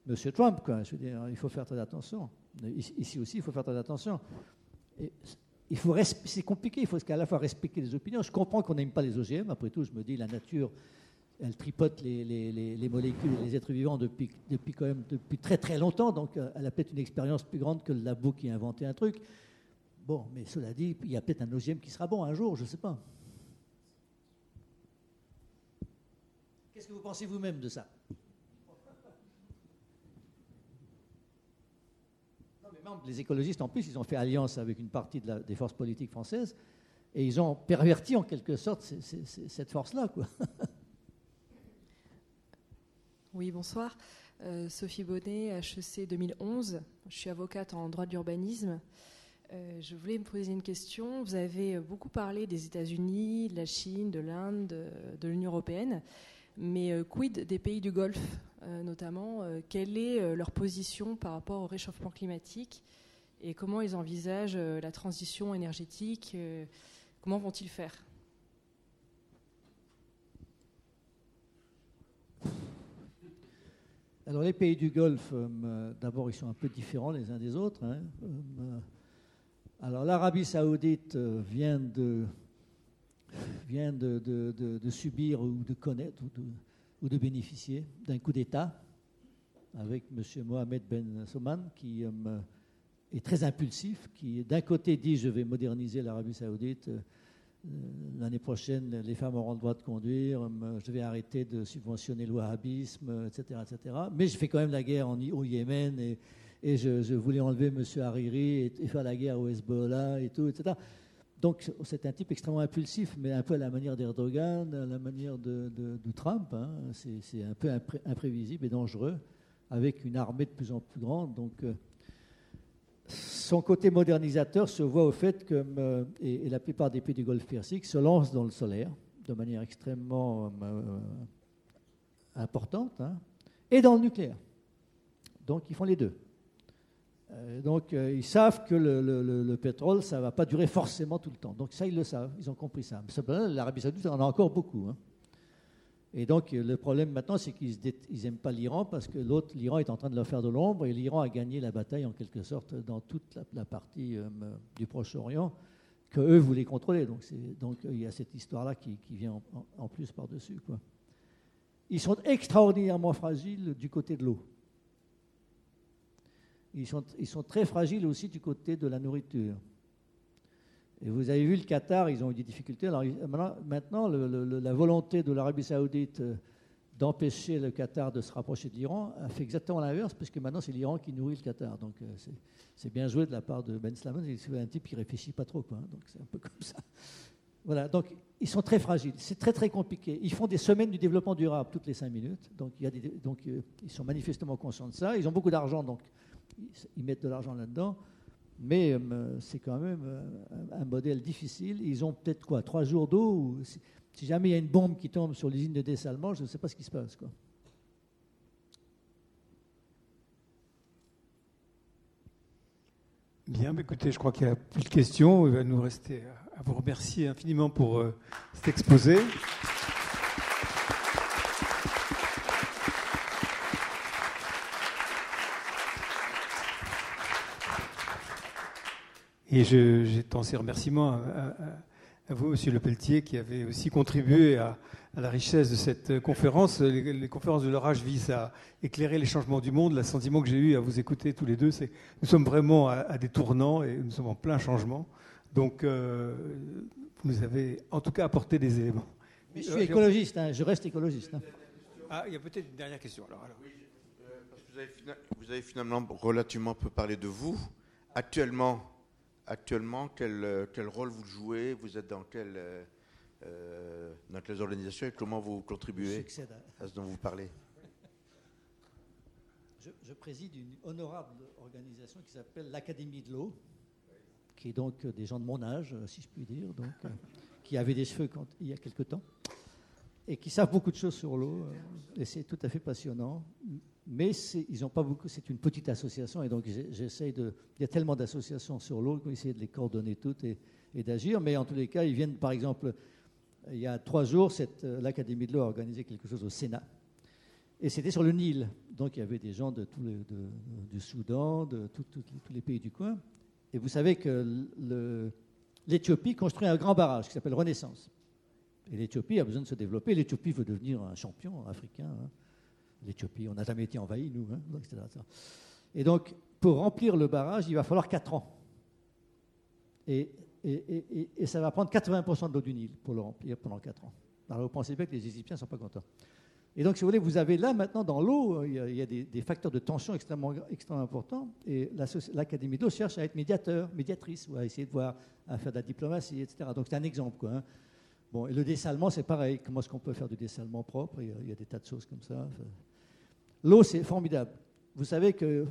M. Trump. Quoi. Je veux dire, il faut faire très attention. Ici aussi, il faut faire très attention. Et il faut c'est compliqué, il faut à la fois respecter les opinions. Je comprends qu'on n'aime pas les OGM, après tout, je me dis, la nature, elle tripote les, les, les, molécules et les êtres vivants depuis, depuis, quand même, depuis très très longtemps, donc euh, elle a peut-être une expérience plus grande que le labo qui a inventé un truc. Bon, mais cela dit, il y a peut-être un OGM qui sera bon un jour, je ne sais pas. Qu'est-ce que vous pensez vous-même de ça? Les écologistes, en plus, ils ont fait alliance avec une partie des forces politiques françaises et ils ont perverti en quelque sorte cette force-là. Oui, bonsoir. Euh, Sophie Bonnet, HEC 2011. Je suis avocate en droit de l'urbanisme. Euh, je voulais me poser une question. Vous avez beaucoup parlé des États-Unis, de la Chine, de l'Inde, de l'Union européenne. Mais euh, quid des pays du Golfe, notamment euh, Quelle est leur position par rapport au réchauffement climatique et comment ils envisagent la transition énergétique Comment vont-ils faire? Alors les pays du Golfe, d'abord, ils sont un peu différents les uns des autres. Hein. alors l'Arabie saoudite vient de subir ou de connaître ou de bénéficier d'un coup d'État avec M. Mohamed Ben Salman qui euh, est très impulsif, qui d'un côté dit je vais moderniser l'Arabie saoudite, euh, l'année prochaine les femmes auront le droit de conduire, euh, je vais arrêter de subventionner le wahhabisme, etc., etc. Mais je fais quand même la guerre au Yémen et, et je, voulais enlever M. Hariri et, et, faire la guerre au Hezbollah et tout, etc. Donc c'est un type extrêmement impulsif, mais un peu à la manière d'Erdogan, à la manière de, Trump. Hein. C'est un peu imprévisible et dangereux, avec une armée de plus en plus grande. Donc euh, son côté modernisateur se voit au fait que, euh, et, la plupart des pays du Golfe Persique se lancent dans le solaire de manière extrêmement euh, importante, hein, et dans le nucléaire. Donc ils font les deux. Euh, donc euh, ils savent que le, pétrole, ça ne va pas durer forcément tout le temps. Donc ça, ils le savent, ils ont compris ça. L'Arabie saoudite en a encore beaucoup. Hein. Et donc le problème maintenant, c'est qu'ils n'aiment pas l'Iran parce que l'autre, l'Iran est en train de leur faire de l'ombre et l'Iran a gagné la bataille en quelque sorte dans toute la, partie euh, du Proche-Orient que eux voulaient contrôler. Donc il y a cette histoire-là qui, vient en, plus par-dessus. Ils sont extraordinairement fragiles du côté de l'eau ils sont, très fragiles aussi du côté de la nourriture. Et vous avez vu le Qatar, ils ont eu des difficultés. Alors maintenant, la volonté de l'Arabie saoudite euh, d'empêcher le Qatar de se rapprocher de l'Iran, a fait exactement l'inverse, puisque maintenant c'est l'Iran qui nourrit le Qatar. Donc euh, c'est bien joué de la part de Ben Salman, c'est un type qui réfléchit pas trop, hein. donc c'est un peu comme ça. Voilà, donc ils sont très fragiles, c'est très très compliqué. Ils font des semaines du développement durable toutes les cinq minutes, donc euh, ils sont manifestement conscients de ça. Ils ont beaucoup d'argent, donc ils mettent de l'argent là-dedans, mais euh, c'est quand même un modèle difficile. Ils ont peut-être quoi, trois jours d'eau si jamais il y a une bombe qui tombe sur l'usine de dessalement, je ne sais pas ce qui se passe. Quoi. Bien, écoutez, je crois qu'il n'y a plus de questions. Il va nous rester à vous remercier infiniment pour euh, cet exposé. Et j'ai tant ces remerciements à, à vous, Monsieur Le Pelletier, qui avez aussi contribué à, la richesse de cette conférence. Les, conférences de l'orage visent à éclairer les changements du monde. Le sentiment que j'ai eu à vous écouter tous les deux, c'est que nous sommes vraiment à, des tournants et nous sommes en plein changement. Donc, euh, vous nous avez en tout cas apporté des éléments. Mais je suis écologiste, hein, je reste écologiste. Hein. Ah, il y a peut-être une dernière question. Alors, Oui, euh, parce que vous avez, vous avez finalement relativement peu parlé de vous. Actuellement, actuellement, quel, euh, quel, rôle vous jouez Vous êtes dans, quel, euh, euh, dans quelles organisations et comment vous contribuez à ce dont vous parlez? Je, préside une honorable organisation qui s'appelle l'Académie de l'eau, qui est donc des gens de mon âge, si je puis dire, donc, qui avaient des cheveux quand, il y a quelque temps, et qui savent beaucoup de choses sur l'eau, et c'est tout à fait passionnant mais ils n'ont pas beaucoup. C'est une petite association et donc j'essaie de. Il y a tellement d'associations sur l'eau qu'on essaie de les coordonner toutes et, d'agir. Mais en tous les cas, ils viennent, par exemple, il y a trois jours, euh, l'Académie de l'eau a organisé quelque chose au Sénat. Et c'était sur le Nil. Donc il y avait des gens de tous les, du Soudan, de tous les pays du coin. Et vous savez que l'Éthiopie construit un grand barrage qui s'appelle Renaissance. Et l'Éthiopie a besoin de se développer. L'Éthiopie veut devenir un champion africain. Hein l'Éthiopie. On n'a jamais été envahi, nous. Hein, et donc, pour remplir le barrage, il va falloir 4 ans. Et, ça va prendre 80% de l'eau du Nil pour le remplir pendant 4 ans. Alors, vous pensez bien que les Égyptiens ne sont pas contents. Et donc, si vous voulez, vous avez là maintenant dans l'eau, il y a, des, facteurs de tension extrêmement, extrêmement importants. Et l'Académie de l'eau cherche à être médiateur, médiatrice, ou à essayer de voir, à faire de la diplomatie, etc. Donc, c'est un exemple. Quoi, hein. Bon, et le dessalement, c'est pareil. Comment est-ce qu'on peut faire du dessalement propre? Il y, a, des tas de choses comme ça. L'eau, c'est formidable. Vous savez qu'il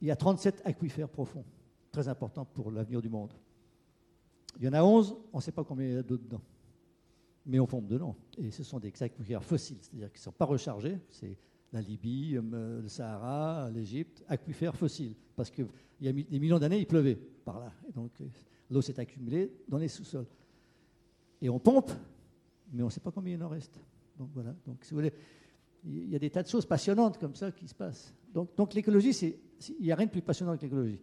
y a 37 aquifères profonds, très importants pour l'avenir du monde. Il y en a 11, on ne sait pas combien il y a d'eau dedans. Mais on pompe dedans. Et ce sont des aquifères fossiles, c'est-à-dire qu'ils ne sont pas rechargés. C'est la Libye, euh, le Sahara, l'Égypte, aquifères fossiles. Parce qu'il y a des millions d'années, il pleuvait par là. Et donc euh, l'eau s'est accumulée dans les sous-sols. Et on pompe, mais on ne sait pas combien il en reste. Donc voilà. Donc si vous voulez, il y a des tas de choses passionnantes comme ça qui se passent. Donc, l'écologie, il n'y a rien de plus passionnant que l'écologie.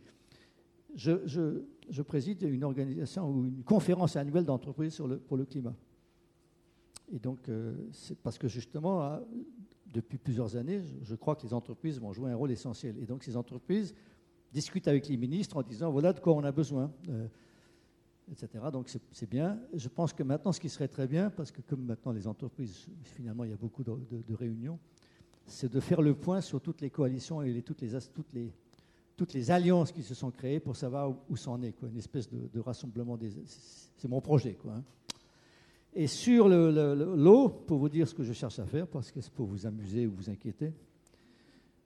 Je, préside une organisation ou une conférence annuelle d'entreprise le, pour le climat. Et donc, euh, c'est parce que justement, hein, depuis plusieurs années, je, crois que les entreprises vont jouer un rôle essentiel. Et donc, ces entreprises discutent avec les ministres en disant voilà de quoi on a besoin. Euh, etc. Donc c'est bien. Je pense que maintenant, ce qui serait très bien, parce que comme maintenant les entreprises, finalement, il y a beaucoup de, réunions, c'est de faire le point sur toutes les coalitions et toutes, les, toutes, les, toutes les alliances qui se sont créées pour savoir où, ça en est, quoi. une espèce de, rassemblement des... C'est mon projet. Quoi, hein. Et sur l'eau, pour vous dire ce que je cherche à faire, parce que c'est pour vous amuser ou vous inquiéter,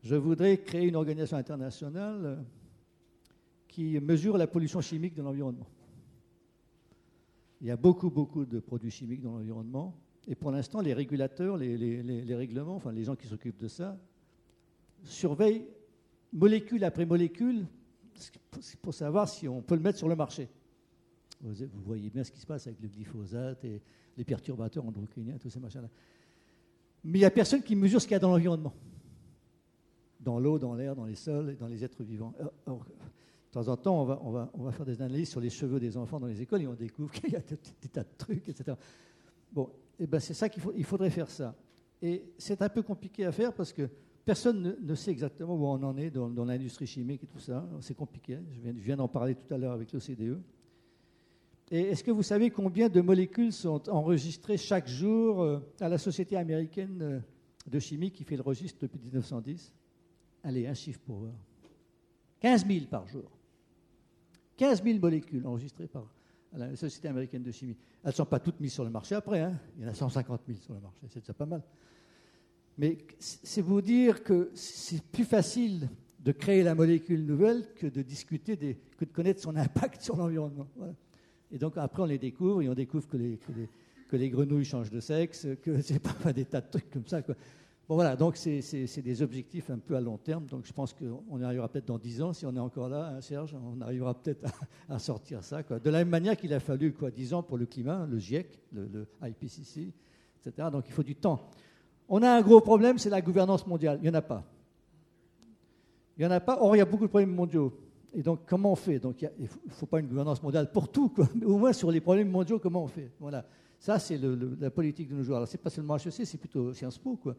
je voudrais créer une organisation internationale qui mesure la pollution chimique de l'environnement. Il y a beaucoup, beaucoup de produits chimiques dans l'environnement. Et pour l'instant, les régulateurs, les, règlements, enfin les gens qui s'occupent de ça, surveillent molécule après molécule pour savoir si on peut le mettre sur le marché. Vous, voyez bien ce qui se passe avec le glyphosate et les perturbateurs endocriniens, tous ces machins-là. Mais il n'y a personne qui mesure ce qu'il y a dans l'environnement. Dans l'eau, dans l'air, dans les sols et dans les êtres vivants temps en temps, on va, faire des analyses sur les cheveux des enfants dans les écoles et on découvre qu'il y a des, tas de trucs, etc. Bon, et eh ben c'est ça qu'il faut, il faudrait faire ça. Et c'est un peu compliqué à faire parce que personne ne, sait exactement où on en est dans, l'industrie chimique et tout ça. C'est compliqué. Je viens, viens d'en parler tout à l'heure avec l'OCDE. Et est-ce que vous savez combien de molécules sont enregistrées chaque jour euh, à la Société américaine euh, de chimie qui fait le registre depuis 1910. Allez, un chiffre pour voir. 15 000 par jour. 15 000 molécules enregistrées par la Société américaine de chimie. Elles ne sont pas toutes mises sur le marché après. Hein. Il y en a 150 000 sur le marché. C'est déjà pas mal. Mais c'est vous dire que c'est plus facile de créer la molécule nouvelle que de discuter, que de connaître son impact sur l'environnement. Et donc après, on les découvre et on découvre que les, grenouilles changent de sexe, que c'est pas des tas de trucs comme ça. Bon voilà, donc c'est des objectifs un peu à long terme. Donc je pense qu'on arrivera peut-être dans 10 ans, si on est encore là, hein, Serge, on arrivera peut-être à, sortir ça. De la même manière qu'il a fallu quoi, 10 ans pour le climat, le GIEC, le, le IPCC, etc. Donc il faut du temps. On a un gros problème, c'est la gouvernance mondiale. Il n'y en a pas. Il n'y en a pas. Or, il y a beaucoup de problèmes mondiaux. Et donc, comment on fait? Donc, il ne faut pas une gouvernance mondiale pour tout, quoi. Mais au moins sur les problèmes mondiaux, comment on fait? Voilà. Ça, c'est la politique de nos jours. Alors, ce n'est pas seulement HEC, c'est plutôt Sciences Po, quoi.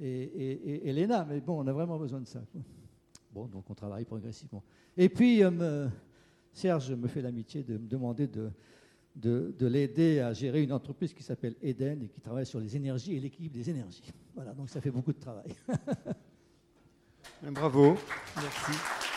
Et, et, l'ENA. Mais bon, on a vraiment besoin de ça. Bon, donc on travaille progressivement. Et puis, euh, Serge me fait l'amitié de me demander de, de, de l'aider à gérer une entreprise qui s'appelle Eden et qui travaille sur les énergies et l'équilibre des énergies. Voilà, donc ça fait beaucoup de travail. Bravo. Merci.